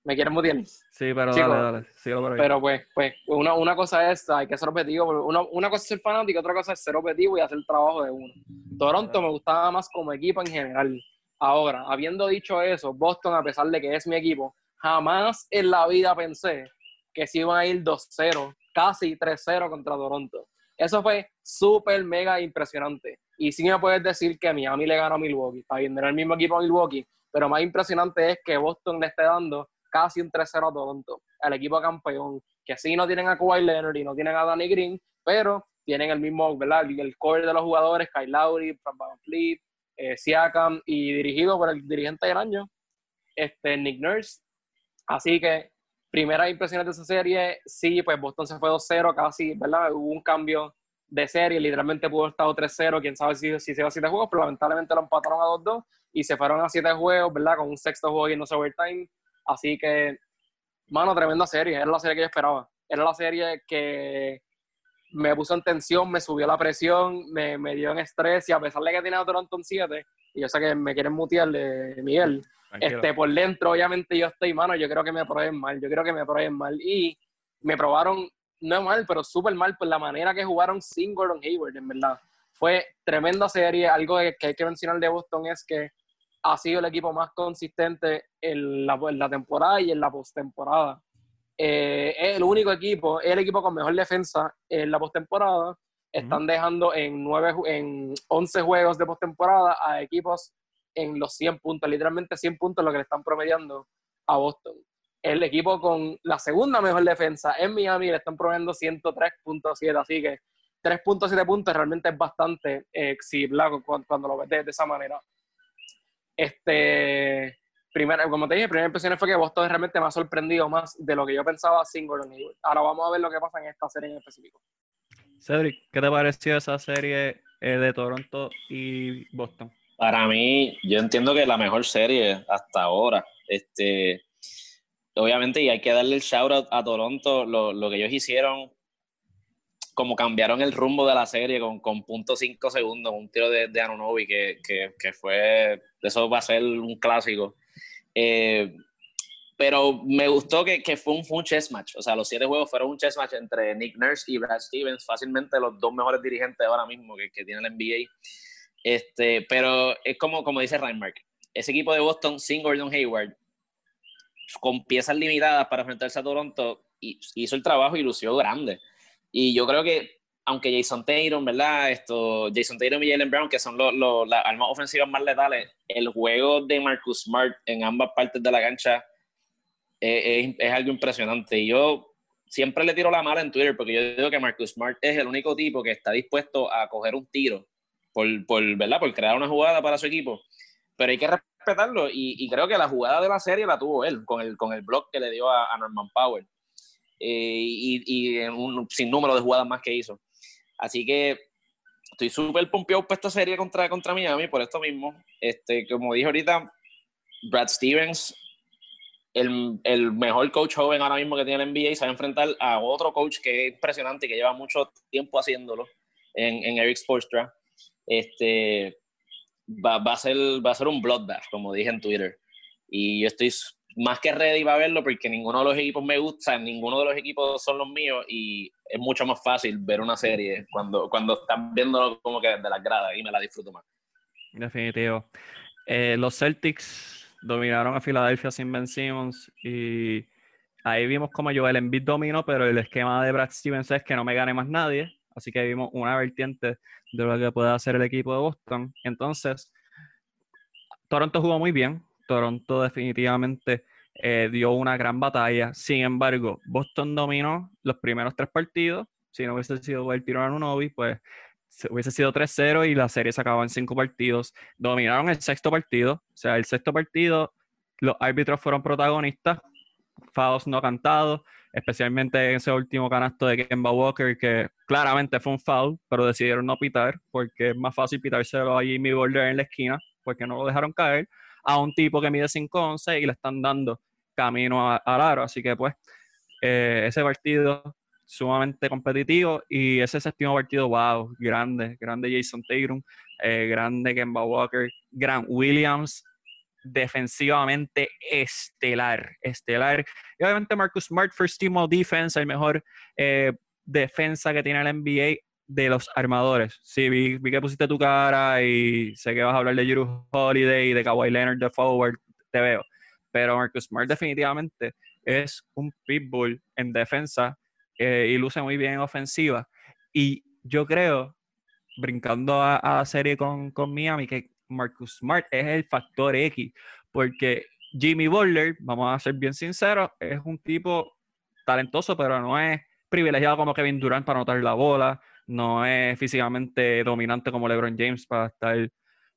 ¿Me quieren mutear? Sí, pero chico, dale, dale. Síguelo por ahí. Pero pues, pues una, una cosa es, hay que ser objetivo, una, una cosa es ser fanático, otra cosa es ser objetivo y hacer el trabajo de uno. Toronto me gustaba más como equipo en general. Ahora, habiendo dicho eso, Boston, a pesar de que es mi equipo, jamás en la vida pensé que se iban a ir 2-0, casi 3-0 contra Toronto. Eso fue súper, mega impresionante. Y sí me puedes decir que Miami le ganó a Milwaukee. Está bien, era el mismo equipo a Milwaukee, pero más impresionante es que Boston le esté dando casi un 3-0 a Toronto, al equipo campeón, que sí no tienen a Kawhi Leonard y no tienen a Danny Green, pero tienen el mismo, ¿verdad? El, core de los jugadores, Kyle Lowry, Fran VanVleet, eh, Siakam, y dirigido por el dirigente del año, este, Nick Nurse. Así que, primera impresión de esa serie, sí, pues Boston se fue 2-0 casi, ¿verdad? Hubo un cambio de serie, literalmente pudo haber estado 3-0, quién sabe si, si se va a 7 juegos, pero lamentablemente lo empataron a 2-2 y se fueron a 7 juegos, ¿verdad? Con un sexto juego y no overtime. Así que, mano, tremenda serie. Era la serie que yo esperaba. Era la serie que me puso en tensión, me subió la presión, me, me dio en estrés. Y a pesar de que tenía a Toronto en 7, y yo sé que me quieren mutear de Miguel, Tranquilo. este, por dentro, obviamente yo estoy, mano, yo creo que me prueben mal. Yo creo que me prueben mal. Y me probaron, no mal, pero súper mal por la manera que jugaron sin Gordon Hayward, en verdad. Fue tremenda serie. Algo que hay que mencionar de Boston es que ha sido el equipo más consistente en la, en la temporada y en la postemporada. Eh, es el único equipo, es el equipo con mejor defensa en la postemporada. Están dejando en, nueve, en 11 juegos de postemporada a equipos en los 100 puntos, literalmente 100 puntos lo que le están promediando a Boston. El equipo con la segunda mejor defensa en Miami le están promediando 103.7, así que 3.7 puntos realmente es bastante eh, sí, blanco cuando, cuando lo ves de, de esa manera. Este, primero, como te dije, primera impresión fue que Boston realmente me ha sorprendido más de lo que yo pensaba sin Gordon Hayward. Ahora vamos a ver lo que pasa en esta serie en específico. Cedric, ¿qué te pareció esa serie eh, de Toronto y Boston? Para mí, yo entiendo que es la mejor serie hasta ahora. Este, obviamente, y hay que darle el shout out a Toronto, lo, lo que ellos hicieron, como cambiaron el rumbo de la serie con, con punto cinco segundos, un tiro de, de Anunobi que, que, que fue, eso va a ser un clásico. Eh, pero me gustó que, que fue, un, fue un chess match, o sea, los siete juegos fueron un chess match entre Nick Nurse y Brad Stevens, fácilmente los dos mejores dirigentes ahora mismo que, que tiene la NBA. Este, pero es como, como dice Reinmark, ese equipo de Boston sin Gordon Hayward, con piezas limitadas para enfrentarse a Toronto, hizo el trabajo y lució grande. Y yo creo que, aunque Jason Tatum, ¿verdad? Esto, Jason Tatum y Jalen Brown, que son los, los- las armas ofensivas más letales, el juego de Marcus Smart en ambas partes de la cancha es, es algo impresionante. Y yo siempre le tiro la mala en Twitter porque yo digo que Marcus Smart es el único tipo que está dispuesto a coger un tiro por, por, ¿verdad? por crear una jugada para su equipo. Pero hay que respetarlo y, y creo que la jugada de la serie la tuvo él con el, con el block que le dio a, a Norman Powell eh, y, y un sinnúmero de jugadas más que hizo. Así que estoy súper pompeado por esta serie contra, contra Miami por esto mismo. Este, como dije ahorita, Brad Stevens, el, el mejor coach joven ahora mismo que tiene el NBA, se va a enfrentar a otro coach que es impresionante y que lleva mucho tiempo haciéndolo en, en Eric Spoelstra. Este, va, va, a ser, va a ser un bloodbath, como dije en Twitter. Y yo estoy más que ready para verlo porque ninguno de los equipos me gusta, ninguno de los equipos son los míos y es mucho más fácil ver una serie cuando, cuando están viéndolo como que desde las gradas y me la disfruto más. Definitivo. Eh, los Celtics dominaron a Filadelfia sin Ben Simmons y ahí vimos como Joel Embiid dominó, pero el esquema de Brad Stevens es que no me gane más nadie, así que vimos una vertiente de lo que puede hacer el equipo de Boston. Entonces, Toronto jugó muy bien, Toronto definitivamente eh, dio una gran batalla, sin embargo, Boston dominó los primeros tres partidos, si no hubiese sido el tiro a Nunobi, pues se- hubiese sido 3-0 y la serie se acabó en cinco partidos. Dominaron el sexto partido, o sea, el sexto partido, los árbitros fueron protagonistas, fouls no cantados, especialmente en ese último canasto de Kemba Walker, que claramente fue un foul, pero decidieron no pitar, porque es más fácil pitárselo a Jimmy Butler en la esquina, porque no lo dejaron caer, a un tipo que mide 5'11 y le están dando camino al aro. Así que, pues, eh, ese partido sumamente competitivo y ese séptimo partido, wow, grande, grande Jason Tatum, eh, grande Kemba Walker, Grant Williams, defensivamente estelar, estelar. Y obviamente Marcus Smart, first team of defense, el mejor eh, defensa que tiene el NBA de los armadores. Sí, vi, que pusiste tu cara y sé que vas a hablar de Juru Holiday y de Kawhi Leonard de forward, te veo. Pero Marcus Smart definitivamente es un pitbull en defensa eh, y luce muy bien en ofensiva. Y yo creo, brincando a, la serie con, con Miami, que Marcus Smart es el factor X, porque Jimmy Butler, vamos a ser bien sinceros, es un tipo talentoso, pero no es privilegiado como Kevin Durant para anotar la bola, no es físicamente dominante como LeBron James para estar,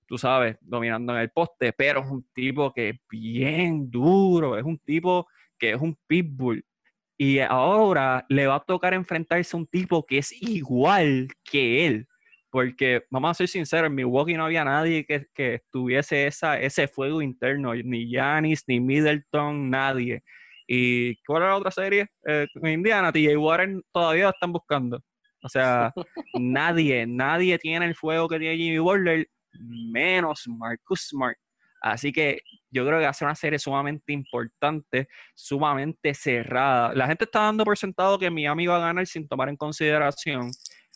tú sabes, dominando en el poste, pero es un tipo que es bien duro, es un tipo que es un pitbull. Y ahora le va a tocar enfrentarse a un tipo que es igual que él. Porque, vamos a ser sinceros, en Milwaukee no había nadie que, que tuviese esa, ese fuego interno, ni Giannis, ni Middleton, nadie. ¿Y cuál era la otra serie? Eh, Indiana, TJ Warren todavía están buscando. O sea, nadie, nadie tiene el fuego que tiene Jimmy Butler, menos Marcus Smart. Así que yo creo que va a ser una serie sumamente importante, sumamente cerrada. La gente está dando por sentado que Miami va a ganar sin tomar en consideración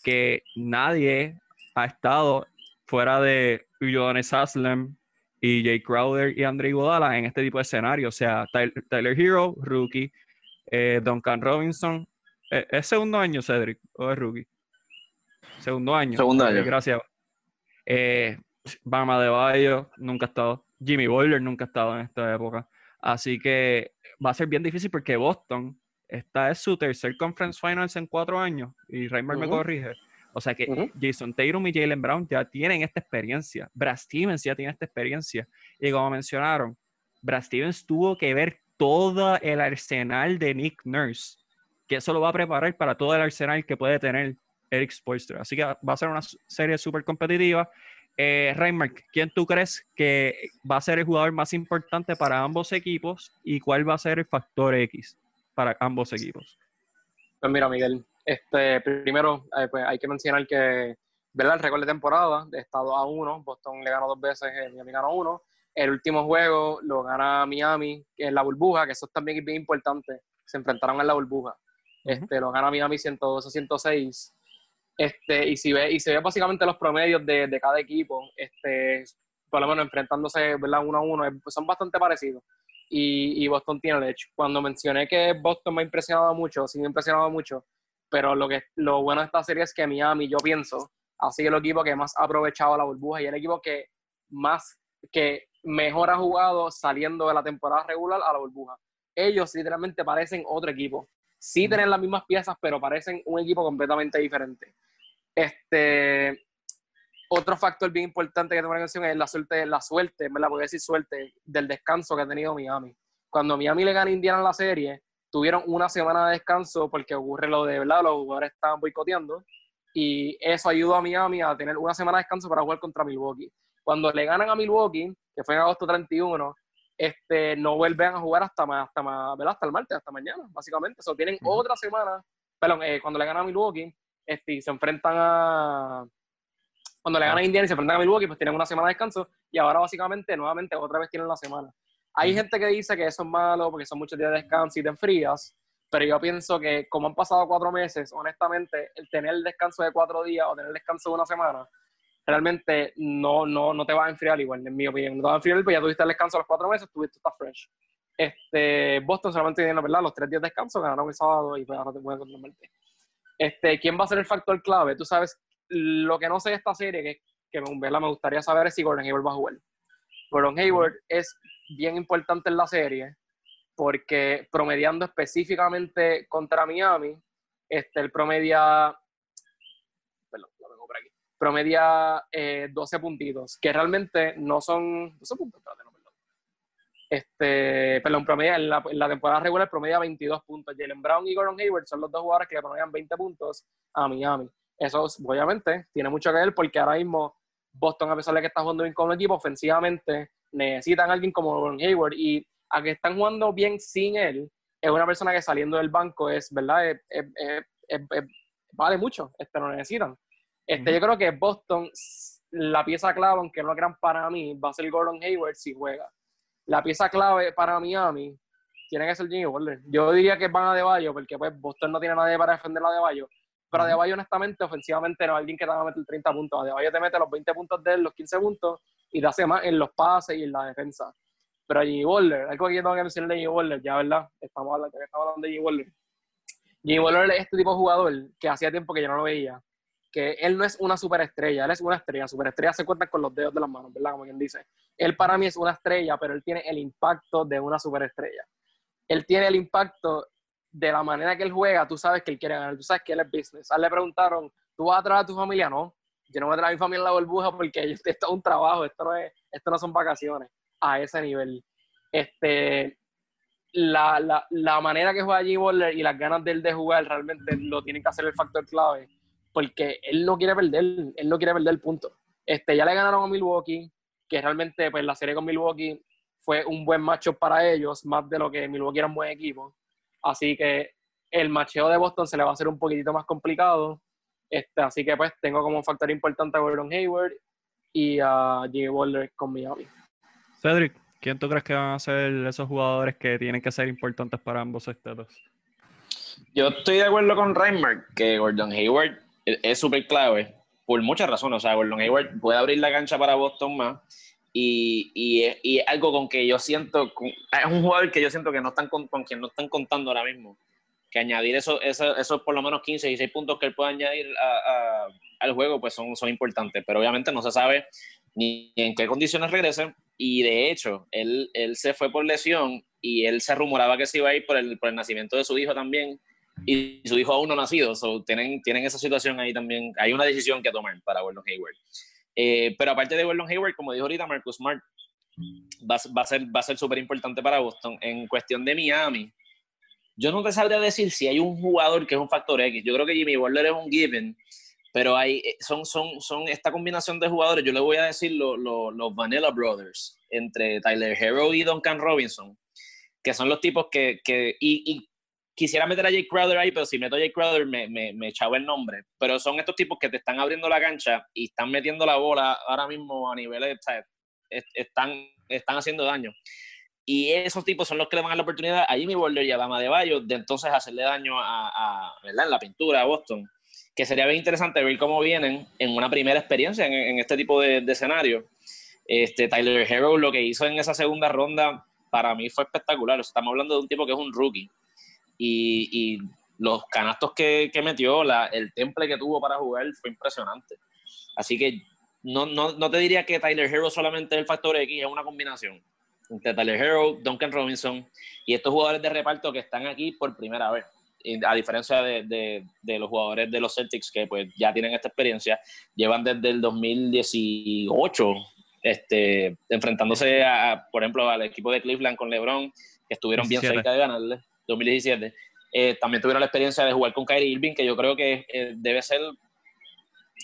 que nadie ha estado fuera de Udonis Haslem y Jay Crowder y Andre Iguodala en este tipo de escenario. O sea, Tyler, Hero, rookie, eh, Duncan Robinson. Eh, ¿Es segundo año, Cedric? ¿O es rookie? Segundo año. Segundo año. gracias. Eh, Bama de Bayo, nunca ha estado. Jimmy Butler nunca ha estado en esta época. Así que va a ser bien difícil porque Boston, esta es su tercer conference finals en cuatro años. Y Reimer me corrige. O sea que Jason Tatum y Jalen Brown ya tienen esta experiencia. Brad Stevens ya tiene esta experiencia. Y como mencionaron, Brad Stevens tuvo que ver todo el arsenal de Nick Nurse, que eso lo va a preparar para todo el arsenal que puede tener Eric Spoelstra. Así que va a ser una serie súper competitiva. Eh, ¿quién tú crees que va a ser el jugador más importante para ambos equipos y cuál va a ser el factor X para ambos equipos? Pues mira, Miguel, este, primero eh, pues hay que mencionar que ¿verdad? el récord de temporada de estado a 1, Boston le ganó dos veces, eh, Miami ganó uno. El último juego lo gana Miami en la burbuja, que eso también es bien importante. Se enfrentaron en la burbuja. Este, lo gana Miami 112 106 este, y, si ve, y se ve básicamente los promedios de, de, cada equipo, este, por lo menos enfrentándose ¿verdad? uno a uno, son bastante parecidos. Y, y, Boston tiene el hecho. Cuando mencioné que Boston me ha impresionado mucho, sí me ha impresionado mucho, pero lo, que, lo bueno de esta serie es que Miami, yo pienso, ha sido el equipo que más ha aprovechado la burbuja y el equipo que más, que mejor ha jugado saliendo de la temporada regular a la burbuja. Ellos literalmente parecen otro equipo. Sí tienen las mismas piezas, pero parecen un equipo completamente diferente. Este, otro factor bien importante que tengo que mencionar es la suerte, la suerte, me la voy a decir suerte, del descanso que ha tenido Miami. Cuando Miami le gana a Indiana en la serie, tuvieron una semana de descanso porque ocurre lo de, ¿verdad? Los jugadores estaban boicoteando y eso ayudó a Miami a tener una semana de descanso para jugar contra Milwaukee. Cuando le ganan a Milwaukee, que fue en agosto 31, este, no vuelven a jugar hasta, hasta, hasta el martes, hasta mañana, básicamente. Eso tienen otra semana, perdón, eh, cuando le ganan a Milwaukee, este, y se enfrentan a. Cuando le ganan a Indiana y se enfrentan a Milwaukee, pues tienen una semana de descanso y ahora básicamente, nuevamente, otra vez tienen la semana. Hay gente que dice que eso es malo porque son muchos días de descanso y te enfrías, pero yo pienso que como han pasado cuatro meses, honestamente, el tener el descanso de cuatro días o tener el descanso de una semana, realmente no, no, no te va a enfriar igual, en mi opinión. No te va a enfriar, porque ya tuviste el descanso los cuatro meses, tuviste, estás fresh. Este, Boston solamente tiene, ¿verdad? Los tres días de descanso, ganaron el sábado y pues ahora te pueden contra Este, ¿Quién va a ser el factor clave? Tú sabes, lo que no sé de esta serie, que, que me, me gustaría saber es si Gordon Hayward va a jugar. Gordon Hayward es bien importante en la serie porque promediando específicamente contra Miami, este, el promedia promedia 12 eh, puntitos, que realmente no son 12 puntos, no, perdón. Este, perdón, promedia en la, en la, temporada regular promedia 22 puntos. Jalen Brown y Gordon Hayward son los dos jugadores que le promedian 20 puntos a Miami. Eso obviamente tiene mucho que ver porque ahora mismo Boston, a pesar de que está jugando bien como equipo, ofensivamente necesitan a alguien como Gordon Hayward y a que están jugando bien sin él, es una persona que saliendo del banco es, ¿verdad? Es, vale mucho, este, lo necesitan. Este, Yo creo que Boston, la pieza clave, aunque no gran para mí, va a ser Gordon Hayward si juega. La pieza clave para Miami tiene que ser Jimmy Butler. Yo diría que van a De Bayo, porque pues Boston no tiene nadie para defender a De Bayo. Pero a De Bayo, honestamente, ofensivamente no hay alguien que te va a meter 30 puntos. A De Bayo te mete los 20 puntos de él, los 15 puntos, y te hace más en los pases y en la defensa. Pero a Jimmy Butler, algo que yo tengo que mencionar de Jimmy Butler, ya, ¿verdad? Estamos hablando, estamos hablando de Jimmy Butler. Jimmy Butler es este tipo de jugador que hacía tiempo que yo no lo veía. Él no es una superestrella, él es una estrella. Superestrella se cuenta con los dedos de las manos, ¿verdad? Como quien dice. Él para mí es una estrella, pero él tiene el impacto de una superestrella. Él tiene el impacto de la manera que él juega, tú sabes que él quiere ganar, tú sabes que él es business. A él le preguntaron, ¿tú vas a traer a tu familia? No, yo no voy a traer a mi familia en la burbuja porque esto es un trabajo, esto no, es, esto no son vacaciones a ese nivel. Este, la, la, la, manera que juega Jimmy Butler y las ganas de él de jugar realmente lo tienen que hacer el factor clave, porque él no quiere perder, él no quiere perder el punto. Este, ya le ganaron a Milwaukee, que realmente pues la serie con Milwaukee fue un buen macho para ellos, más de lo que Milwaukee era un buen equipo. Así que el macheo de Boston se le va a hacer un poquitito más complicado. Este, así que pues tengo como un factor importante a Gordon Hayward y a Jimmy Butler con Miami. Cedric, ¿Quién tú crees que van a ser esos jugadores que tienen que ser importantes para ambos estados? Yo estoy de acuerdo con Reinmark que Gordon Hayward es súper clave por muchas razones. O sea, Gordon Hayward puede abrir la cancha para Boston más y, y, es algo con que yo siento, es un jugador que yo siento que no están con, quien no están contando ahora mismo. Que añadir eso, esos por lo menos 15, 16 puntos que él puede añadir al juego, pues son, son importantes. Pero obviamente no se sabe ni en qué condiciones regresen y de hecho, él, él se fue por lesión y él se rumoraba que se iba a ir por el, por el nacimiento de su hijo también. Y su hijo aún no nacido. So, tienen, tienen esa situación ahí también. Hay una decisión que tomar para Gordon Hayward. Eh, pero aparte de Gordon Hayward, como dijo ahorita Marcus Smart, va, va a ser va a ser súper importante para Boston. En cuestión de Miami, yo no te sabría decir si hay un jugador que es un factor X. Yo creo que Jimmy Butler es un given pero hay, eh, son, son, son esta combinación de jugadores, yo le voy a decir los Vanilla Brothers, entre Tyler Hero y Duncan Robinson, que son los tipos que, que y, quisiera meter a Jake Crowder ahí, pero si meto a Jake Crowder me, me, me echaba el nombre, pero son estos tipos que te están abriendo la cancha y están metiendo la bola ahora mismo a niveles, están, están haciendo daño. Y esos tipos son los que le van a dar la oportunidad a Jimmy Butler y a Bama de Bayo de entonces hacerle daño a, a ¿verdad? en la pintura a Boston que sería bien interesante ver cómo vienen en una primera experiencia en, este tipo de, escenario. Este, Tyler Hero lo que hizo en esa segunda ronda para mí fue espectacular. estamos hablando de un tipo que es un rookie. Y, los canastos que, metió, la, el temple que tuvo para jugar fue impresionante. Así que no, no, no, te diría que Tyler Hero solamente es el factor X, es una combinación entre Tyler Hero, Duncan Robinson y estos jugadores de reparto que están aquí por primera vez. A diferencia de, de, los jugadores de los Celtics que pues ya tienen esta experiencia, llevan desde el 2018 este, enfrentándose a, por ejemplo, al equipo de Cleveland con LeBron, que estuvieron bien cerca de ganarle, 2017. Eh, también tuvieron la experiencia de jugar con Kyrie Irving, que yo creo que eh, debe ser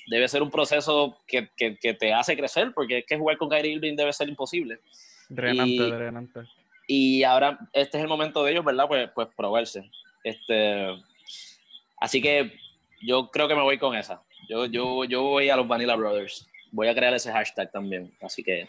debe ser un proceso que, que, que, te hace crecer, porque es que jugar con Kyrie Irving debe ser imposible. Drenante, y, drenante. Y ahora este es el momento de ellos, ¿verdad? Pues, pues probarse. Este, así que yo creo que me voy con esa. Yo, yo, yo voy a los Vanilla Brothers. Voy a crear ese hashtag también. Así que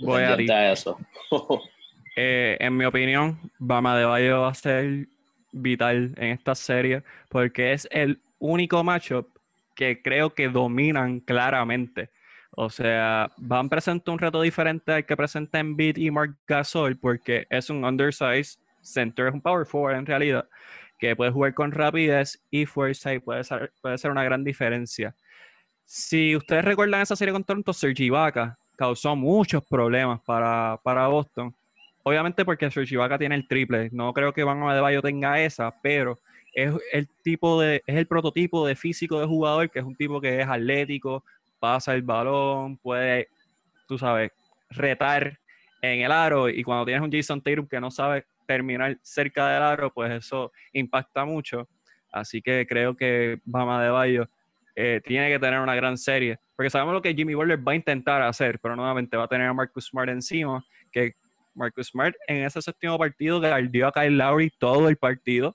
voy a, eso. Eh, en mi opinión, Bama de Bayo va a ser vital en esta serie porque es el único matchup que creo que dominan claramente. O sea, van a presentar un reto diferente al que presenta en Beat y Mark Gasol porque es un undersized center es un power forward en realidad, que puede jugar con rapidez y fuerza y puede ser, puede ser una gran diferencia. Si ustedes recuerdan esa serie con Toronto, Sergi Ibaka causó muchos problemas para, para Boston. Obviamente porque Sergi Ibaka tiene el triple. No creo que Van Adebayo tenga esa, pero es el tipo de, es el prototipo de físico de jugador, que es un tipo que es atlético, pasa el balón, puede, tú sabes, retar en el aro. Y cuando tienes un Jason Tatum que no sabe terminar cerca del aro, pues eso impacta mucho. Así que creo que Bama de Bayo eh, tiene que tener una gran serie, porque sabemos lo que Jimmy Butler va a intentar hacer, pero nuevamente va a tener a Marcus Smart encima, que Marcus Smart en ese séptimo partido guardió a Kyle Lowry todo el partido,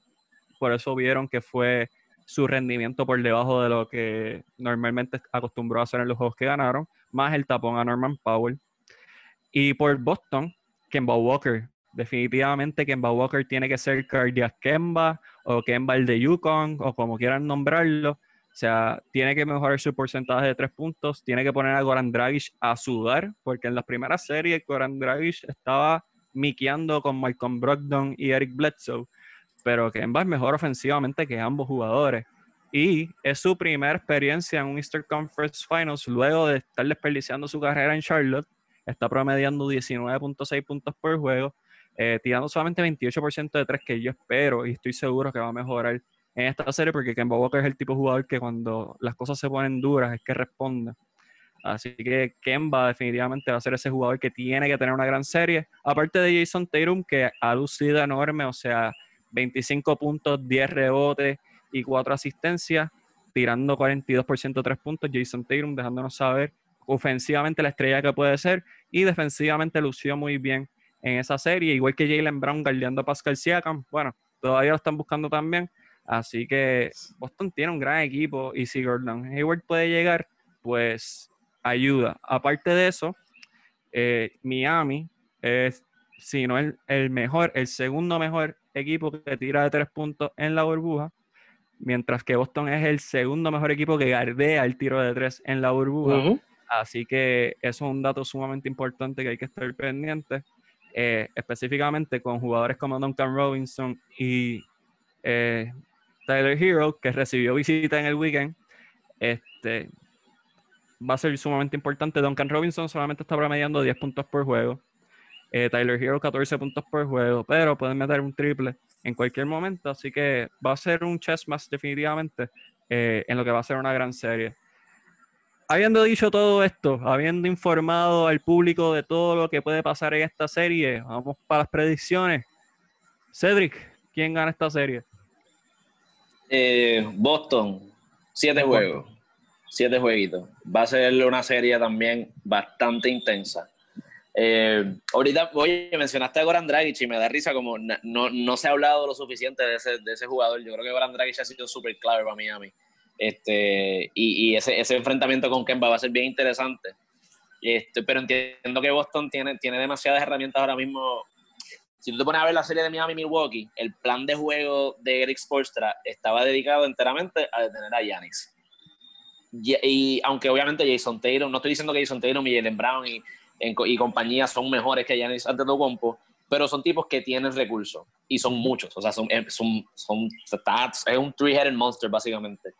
por eso vieron que fue su rendimiento por debajo de lo que normalmente acostumbró a hacer en los juegos que ganaron, más el tapón a Norman Powell. Y por Boston, Kemba Walker. Definitivamente Kemba Walker tiene que ser Cardiac Kemba o Kemba el de Yukon o como quieran nombrarlo. O sea, tiene que mejorar su porcentaje de tres puntos, tiene que poner a Goran Dragic a sudar, porque en las primeras series Goran Dragic estaba miqueando con Malcolm Brogdon y Eric Bledsoe, pero Kemba es mejor ofensivamente que ambos jugadores. Y es su primera experiencia en un Eastern Conference Finals luego de estar desperdiciando su carrera en Charlotte. Está promediando 19.6 puntos por juego, eh, tirando solamente 28% de tres que yo espero y estoy seguro que va a mejorar en esta serie porque Kemba Walker es el tipo de jugador que cuando las cosas se ponen duras es que responde. Así que Kemba definitivamente va a ser ese jugador que tiene que tener una gran serie. Aparte de Jason Tatum, que ha lucido enorme, o sea, 25 puntos, 10 rebotes y 4 asistencias, tirando 42% de 3 puntos. Jason Tatum dejándonos saber ofensivamente la estrella que puede ser y defensivamente lució muy bien en esa serie, igual que Jalen Brown guardiando a Pascal Siakam. Bueno, todavía lo están buscando también. Así que Boston tiene un gran equipo y si Gordon Hayward puede llegar, pues ayuda. Aparte de eso, eh, Miami es, si no el, el mejor, el segundo mejor equipo que tira de tres puntos en la burbuja, mientras que Boston es el segundo mejor equipo que gardea el tiro de tres en la burbuja. Así que eso es un dato sumamente importante que hay que estar pendiente, eh, específicamente con jugadores como Duncan Robinson y eh, Tyler Hero, que recibió visita en el weekend. Este, va a ser sumamente importante. Duncan Robinson solamente está promediando 10 puntos por juego. Eh, Tyler Hero 14 puntos por juego, pero pueden meter un triple en cualquier momento. Así que va a ser un chess más definitivamente eh, en lo que va a ser una gran serie. Habiendo dicho todo esto, habiendo informado al público de todo lo que puede pasar en esta serie, vamos para las predicciones. Cedric, ¿quién gana esta serie? Eh, Boston, siete juegos, siete jueguitos. Va a ser una serie también bastante intensa. Eh, ahorita, oye, mencionaste a Goran Dragic y me da risa como no, no se ha hablado lo suficiente de ese, de ese jugador. Yo creo que Goran Dragic ha sido súper clave para Miami. Este, y, y ese, ese, enfrentamiento con Kemba va a ser bien interesante. Este, pero entiendo que Boston tiene, tiene demasiadas herramientas ahora mismo si tú te pones a ver la serie de Miami-Milwaukee, el plan de juego de Eric Spoelstra estaba dedicado enteramente a detener a Giannis. Y, aunque obviamente Jason Taylor, no estoy diciendo que Jason Taylor, Miguel Brown y, y compañía son mejores que Giannis Antetokounmpo, pero son tipos que tienen recursos y son muchos, o sea, son, eh, son, son es un three-headed monster básicamente.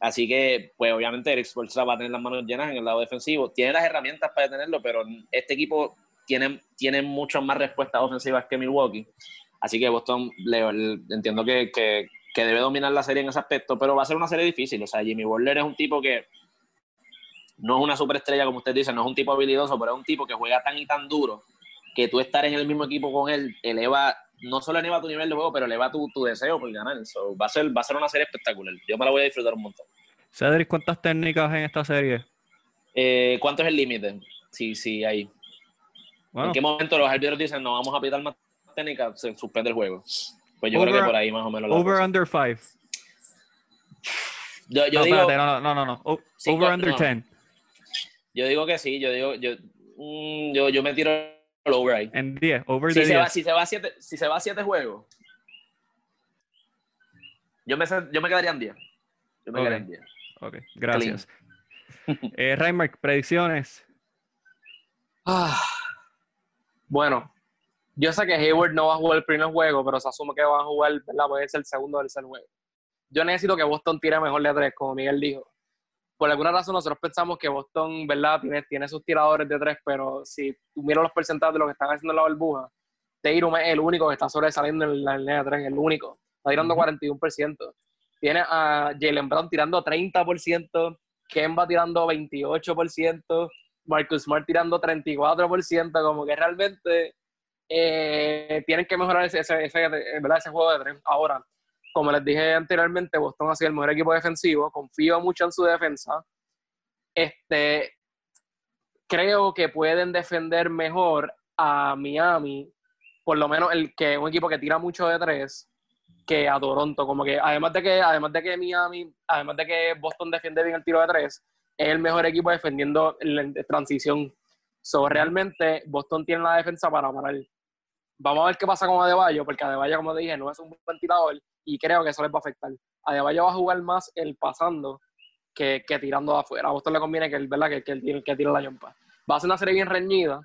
Así que, pues obviamente Eric Spoelstra va a tener las manos llenas en el lado defensivo, tiene las herramientas para detenerlo, pero este equipo tienen, tienen muchas más respuestas ofensivas que Milwaukee. Así que Boston le, entiendo que, que, que, debe dominar la serie en ese aspecto, pero va a ser una serie difícil. O sea, Jimmy Butler es un tipo que no es una superestrella, como usted dice, no es un tipo habilidoso, pero es un tipo que juega tan y tan duro que tú estar en el mismo equipo con él eleva, no solo eleva tu nivel de juego, pero eleva tu, tu deseo por ganar. va, a ser, va a ser una serie espectacular. Yo me la voy a disfrutar un montón. Cedric, ¿cuántas técnicas en esta serie? Eh, ¿Cuánto es el límite? Sí, sí, ahí. ¿En qué momento los árbitros dicen no vamos a pitar más técnica? Se suspende el juego. Pues yo creo que por ahí más o menos. Over under 5. Yo, yo no, digo, espérate, no, no, no, no. over under 10. Yo digo que sí, yo digo, yo, mm, yo, yo me tiro el over ahí. En 10, over si de se 10. Va, si, se va a siete, si se va a 7 juegos, yo me, yo me quedaría en 10. Yo me okay. quedaría en 10. Ok, gracias. eh, Raymark, predicciones. Ah. Bueno, yo sé que Hayward no va a jugar el primer juego, pero se asume que va a jugar, ¿verdad? Puede ser el segundo o el tercer juego. Yo necesito que Boston tire mejor de tres, como Miguel dijo. Por alguna razón nosotros pensamos que Boston, ¿verdad? Tiene, tiene sus tiradores de tres, pero si miras los porcentajes de lo que están haciendo en la burbuja, Tatum es el único que está sobresaliendo en la línea de tres, el único. Está tirando uh -huh. 41%. Tiene a Jalen Brown tirando 30%, Kemba tirando 28%, Marcus Smart tirando 34%, como que realmente eh, tienen que mejorar ese, ese, ese, ¿verdad? ese juego de tres. Ahora, como les dije anteriormente, Boston ha sido el mejor equipo defensivo, confío mucho en su defensa. Este, creo que pueden defender mejor a Miami, por lo menos el que un equipo que tira mucho de tres, que a Toronto. Como que además de que, además de que Miami, además de que Boston defiende bien el tiro de tres, es el mejor equipo defendiendo en transición. So, realmente Boston tiene la defensa para parar. Vamos a ver qué pasa con Adebayo, porque Adebayo, como te dije, no es un buen tirador y creo que eso les va a afectar. Adebayo va a jugar más el pasando que, que tirando de afuera. A Boston le conviene que él, ¿verdad? Que, que, él, que tire la yompa. Va a ser una serie bien reñida.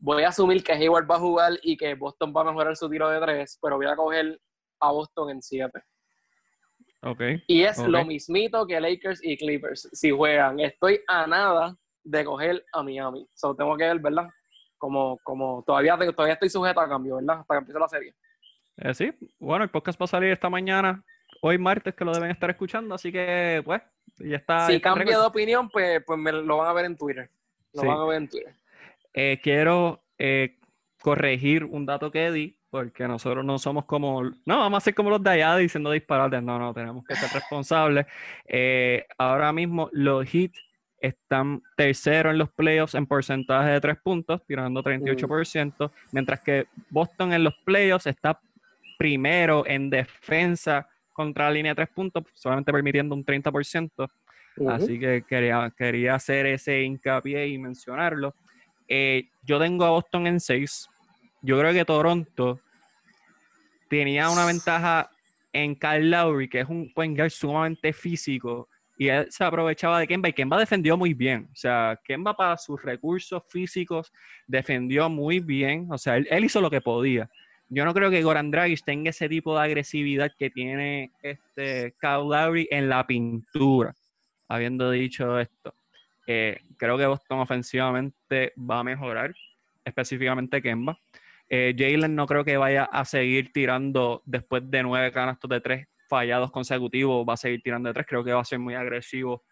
Voy a asumir que Hayward va a jugar y que Boston va a mejorar su tiro de tres, pero voy a coger a Boston en siete. Okay, y es lo mismito que Lakers y Clippers. Si juegan, estoy a nada de coger a Miami. So, tengo que ver, ¿verdad? Como, como todavía, todavía estoy sujeto a cambio, ¿verdad? Hasta que empiece la serie. Eh, sí, bueno, el podcast va a salir esta mañana, hoy martes, que lo deben estar escuchando, así que, pues, ya está. Si cambia de opinión, pues, pues me lo van a ver en Twitter. Lo van a ver en Twitter. Eh, quiero eh, corregir un dato que di, porque nosotros no somos como, no, vamos a ser como los de allá diciendo disparates, no, no, tenemos que ser responsables. ahora mismo los hits están tercero en los playoffs en porcentaje de tres puntos, tirando 38%, mientras que Boston en los playoffs está primero en defensa contra la línea de tres puntos, solamente permitiendo un 30%. Así que quería, quería hacer ese hincapié y mencionarlo. Eh, yo tengo a Boston en 6. Yo creo que Toronto tenía una ventaja en Kyle Lowry, que es un point guard sumamente físico, y él se aprovechaba de Kemba, y Kemba defendió muy bien. O sea, Kemba para sus recursos físicos defendió muy bien. O sea, él, hizo lo que podía. Yo no creo que Goran Dragic tenga ese tipo de agresividad que tiene este Kyle Lowry en la pintura. Habiendo dicho esto, eh, creo que Boston ofensivamente va a mejorar, específicamente Kemba. Eh, Jalen no creo que vaya a seguir tirando después de nueve canastos de tres fallados consecutivos, va a seguir tirando de tres. Creo que va a ser muy agresivo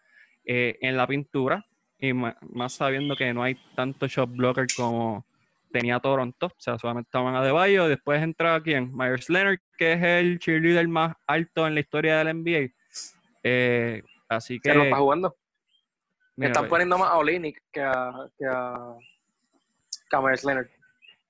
eh, en la pintura y más, sabiendo que no hay tanto shot blocker como, tenía Toronto, o sea, solamente estaban a Debayo, después entra quién, Myers Leonard, que es el cheerleader más alto en la historia del NBA. Eh, así que... ¿Qué no está jugando? Me están poniendo más a Olinick que a, que a, Myers Leonard.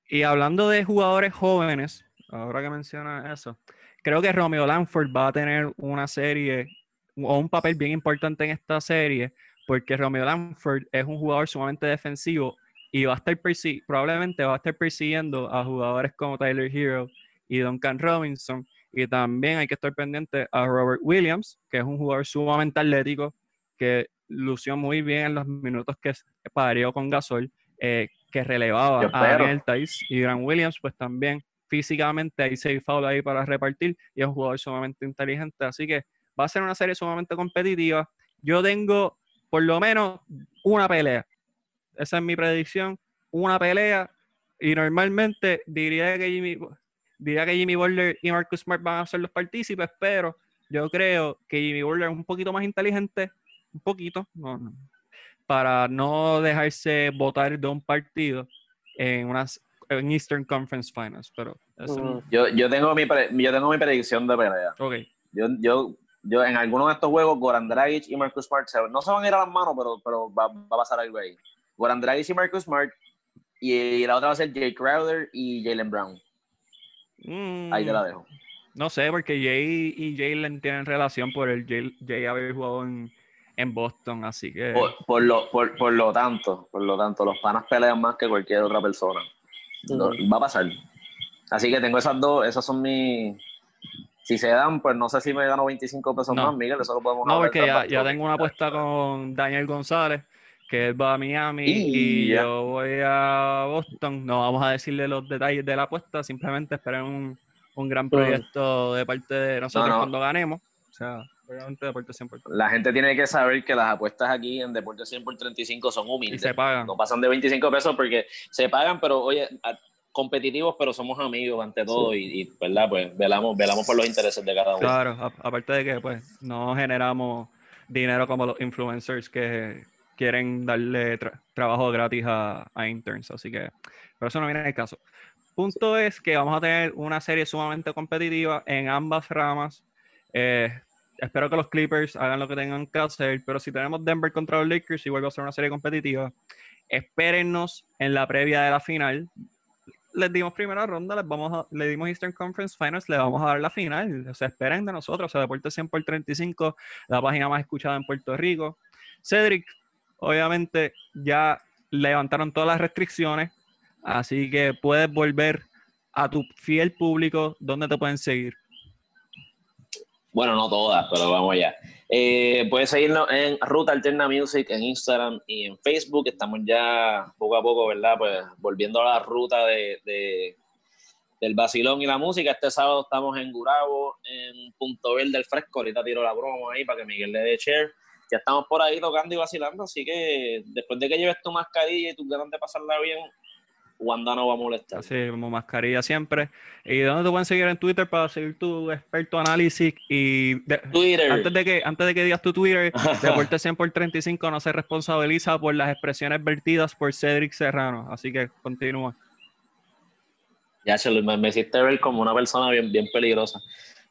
Y hablando de jugadores jóvenes, ahora que menciona eso, creo que Romeo Lanford va a tener una serie o un papel bien importante en esta serie, porque Romeo Lanford es un jugador sumamente defensivo y va a estar probablemente va a estar persiguiendo a jugadores como Tyler Hero y Duncan Robinson. Y también hay que estar pendiente a Robert Williams, que es un jugador sumamente atlético, que lució muy bien en los minutos que parió con Gasol, eh, que relevaba a Daniel Tice. Y Grant Williams, pues también físicamente hay seis foul ahí para repartir y es un jugador sumamente inteligente. Así que va a ser una serie sumamente competitiva. Yo tengo por lo menos una pelea esa es mi predicción. Una pelea. Y normalmente diría que Jimmy, diría que Jimmy Butler y Marcus Smart van a ser los partícipes, pero yo creo que Jimmy Butler es un poquito más inteligente, un poquito, para no dejarse votar de un partido en unas en Eastern Conference Finals. Pero yo, yo, tengo mi yo tengo mi predicción de pelea. Okay. Yo, yo, yo en alguno de estos juegos, Goran Dragic y Marcus Smart no se van a ir a las manos, pero, pero va, va a pasar algo ahí. Goran Dragic y Marcus Smart. Y la otra va a ser Jay Crowder y Jalen Brown. Mm. Ahí te la dejo. No sé, porque Jay y Jalen tienen relación por el Jay, haber jugado en, en, Boston, así que. Por, lo, por, por, lo tanto, por lo tanto, los panas pelean más que cualquier otra persona. va a pasar. Así que tengo esas dos, esas son mis. Si se dan, pues no sé si me gano 25 pesos más, Miguel, eso lo podemos No, porque ya, ya tengo una apuesta con Daniel González que él va a Miami y, yo voy a Boston. No vamos a decirle los detalles de la apuesta, simplemente esperen un, un gran proyecto de parte de nosotros cuando ganemos. O sea, obviamente Deporte 100 por La gente tiene que saber que las apuestas aquí en Deporte 100 por 35 son humildes. Y se pagan. No pasan de 25 pesos porque se pagan, pero oye, competitivos, pero somos amigos ante todo y, ¿verdad? Pues velamos, velamos por los intereses de cada uno. Claro, aparte de que pues no generamos dinero como los influencers que quieren darle trabajo gratis a, interns, así que pero eso no viene el caso. Punto es que vamos a tener una serie sumamente competitiva en ambas ramas. Eh, espero que los Clippers hagan lo que tengan que hacer, pero si tenemos Denver contra los Lakers, igual va a ser una serie competitiva. Espérennos en la previa de la final. les dimos primera ronda, les vamos a- le dimos Eastern Conference Finals, le vamos a dar la final. O sea, esperen de nosotros. O sea, Deportes 100 por 35, la página más escuchada en Puerto Rico. Cedric, obviamente ya levantaron todas las restricciones, así que puedes volver a tu fiel público donde te pueden seguir. Bueno, no todas, pero vamos allá. Eh, puedes seguirnos en Ruta Alterna Music en Instagram y en Facebook. Estamos ya poco a poco, ¿verdad? Pues volviendo a la ruta de, de- del vacilón y la música. Este sábado estamos en Gurabo, en Punto Verde del Fresco. Ahorita tiro la broma ahí para que Miguel le dé share. Ya estamos por ahí tocando y vacilando, así que después de que lleves tu mascarilla y tus ganas de pasarla bien, Wanda no va a molestar. Así como mascarilla siempre. ¿Y dónde te pueden seguir en Twitter para seguir tu experto análisis? Y de- Twitter. antes, de que, antes de que digas tu Twitter, Deporte 100 por 35 no se responsabiliza por las expresiones vertidas por Cedric Serrano. Así que continúa. Ya, Chelo, me, me hiciste ver como una persona bien, bien peligrosa.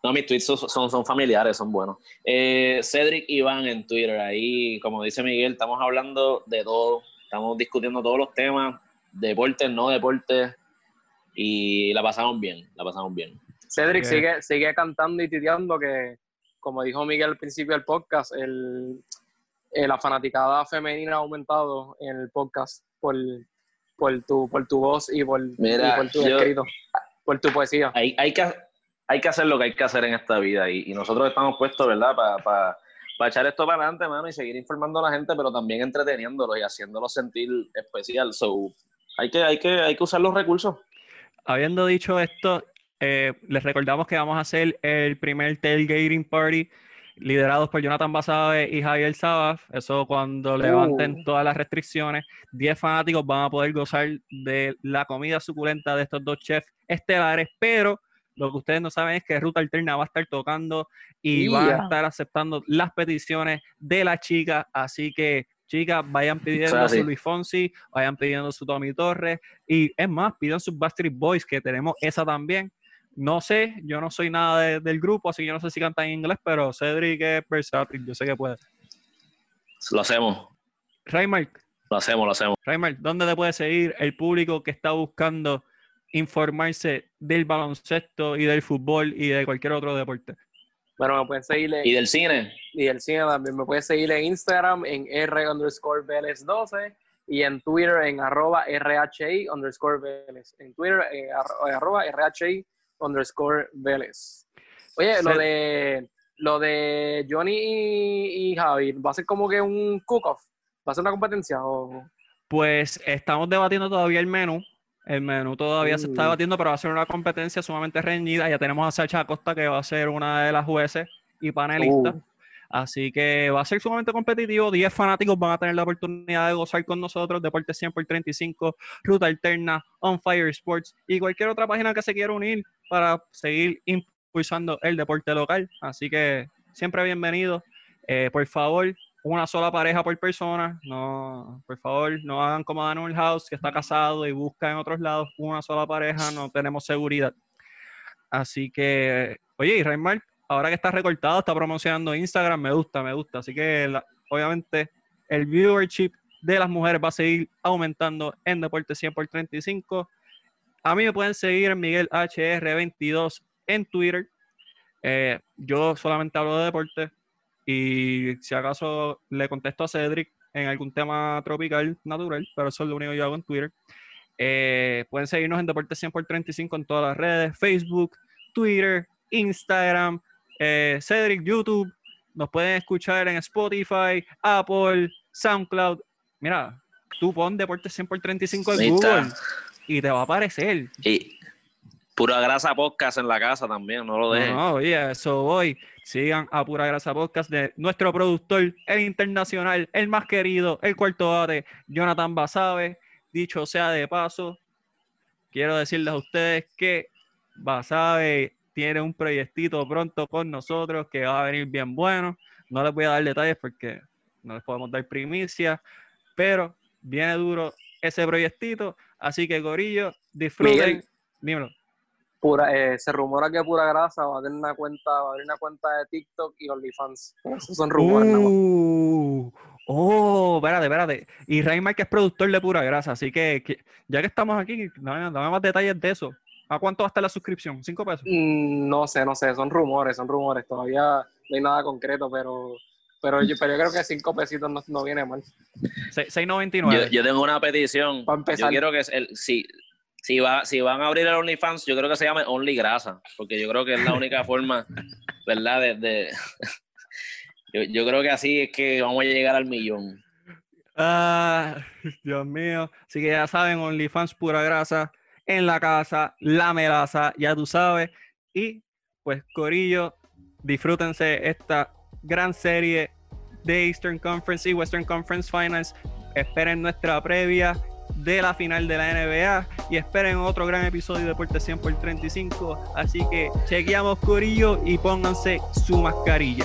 No, mis tweets son, son, son familiares, son buenos. Eh, Cedric Iván en Twitter, ahí, como dice Miguel, estamos hablando de todo, estamos discutiendo todos los temas, deportes, no deportes, y la pasamos bien, la pasamos bien. Cedric sigue, sigue cantando y titeando que, como dijo Miguel al principio del podcast, el, eh, la fanaticada femenina ha aumentado en el podcast por, por, tu, por tu voz y por, Mira, y por tu yo- escrito, por tu poesía. Hay, hay, que, hay que hacer lo que hay que hacer en esta vida, y, y nosotros estamos puestos, ¿verdad?, para echar esto para adelante, mano, y seguir informando a la gente, pero también entreteniéndolos y haciéndolos sentir especial. So, hay que, hay que, hay que usar los recursos. Habiendo dicho esto, eh, les recordamos que vamos a hacer el primer tailgating party liderados por Jonathan Basabe y Javier Sabaf. Eso cuando levanten Uh. todas las restricciones, 10 fanáticos van a poder gozar de la comida suculenta de estos dos chefs estelares, pero lo que ustedes no saben es que Ruta Alterna va a estar tocando y va a estar aceptando las peticiones de las chicas, así que chicas, vayan pidiendo así. su Luis Fonsi, vayan pidiendo su Tommy Torres, y es más, pidan sus Backstreet Boys, que tenemos esa también. No sé, yo no soy nada de- del grupo, así que yo no sé si cantan en inglés, pero Cedric es versátil, yo sé que puede. Lo hacemos, Raymark, lo hacemos, lo hacemos. Raymark, ¿dónde te puede seguir el público que está buscando informarse del baloncesto y del fútbol y de cualquier otro deporte? Bueno, me pueden seguir ¿Y del cine? Y el cine también. Me pueden seguir en Instagram en R underscore Vélez 12 y en Twitter en arroba RHI underscore Vélez. En Twitter en arro- arroba RHI underscore Vélez. Oye, lo de lo de Johnny y, y Javi, ¿va a ser como que un cook-off? ¿Va a ser una competencia? O... Pues estamos debatiendo todavía el menú. El menú todavía se está Mm. debatiendo, pero va a ser una competencia sumamente reñida. Ya tenemos a Sacha Acosta, que va a ser una de las jueces y panelistas. Uh. Así que va a ser sumamente competitivo. 10 fanáticos van a tener la oportunidad de gozar con nosotros. Deporte 100 por 35, Ruta Alterna, On Fire Sports y cualquier otra página que se quiera unir para seguir impulsando el deporte local. Así que siempre bienvenido. Eh, por favor, una sola pareja por persona. No, por favor, no hagan como Daniel House, que está casado y busca en otros lados una sola pareja. No tenemos seguridad. Así que, oye, y ahora que está recortado, está promocionando Instagram, me gusta, me gusta. Así que, obviamente, el viewership de las mujeres va a seguir aumentando en Deporte 100 por 35. A mí me pueden seguir en Miguel HR22 en Twitter. Eh, yo solamente hablo de deporte y si acaso le contesto a Cedric en algún tema tropical natural, pero eso es lo único que yo hago en Twitter. Eh, pueden seguirnos en Deporte 100 por 35 en todas las redes, Facebook, Twitter, Instagram, eh, Cedric, YouTube. Nos pueden escuchar en Spotify, Apple, SoundCloud. Mira, tú pon Deporte 100 por 35 en. Google y te va a aparecer. Y pura grasa podcast en la casa también, no lo dejen. No, no, oye, eso voy. Sigan a Pura Grasa Podcast de nuestro productor, el internacional, el más querido, el cuarto bate, Jonathan Basabe. Dicho sea de paso, quiero decirles a ustedes que Basabe tiene un proyectito pronto con nosotros que va a venir bien bueno. No les voy a dar detalles porque no les podemos dar primicia, pero viene duro ese proyectito. Así que, Gorillo, disfruten. Miguel. Dímelo. Pura, eh, se rumora que Pura Grasa va a tener una cuenta, va a abrir una cuenta de TikTok y OnlyFans. Esos son rumores. Uh, Oh, espérate, espérate. Y Raymark es productor de pura grasa, así que, ya que estamos aquí, dame, más detalles de eso. ¿A cuánto va a estar la suscripción? ¿Cinco pesos? Mm, no sé, no sé, son rumores, son rumores. Todavía no hay nada concreto, pero, pero, yo, pero yo creo que cinco pesitos no, viene mal. 6.99. Yo, yo tengo una petición. Para empezar. Yo quiero que el, si, si, va, si van a abrir el OnlyFans, yo creo que se llame Only Grasa, porque yo creo que es la única forma, ¿verdad? De, yo, creo que así es que vamos a llegar al millón. Ah, Dios mío. Así que ya saben, OnlyFans pura grasa en la casa, la melaza, ya tú sabes. Y pues, Corillo, disfrútense esta gran serie de Eastern Conference y Western Conference Finals. Esperen nuestra previa de la final de la NBA y esperen otro gran episodio de Deporte 100 por 35. Así que chequeamos Corillo y pónganse su mascarilla.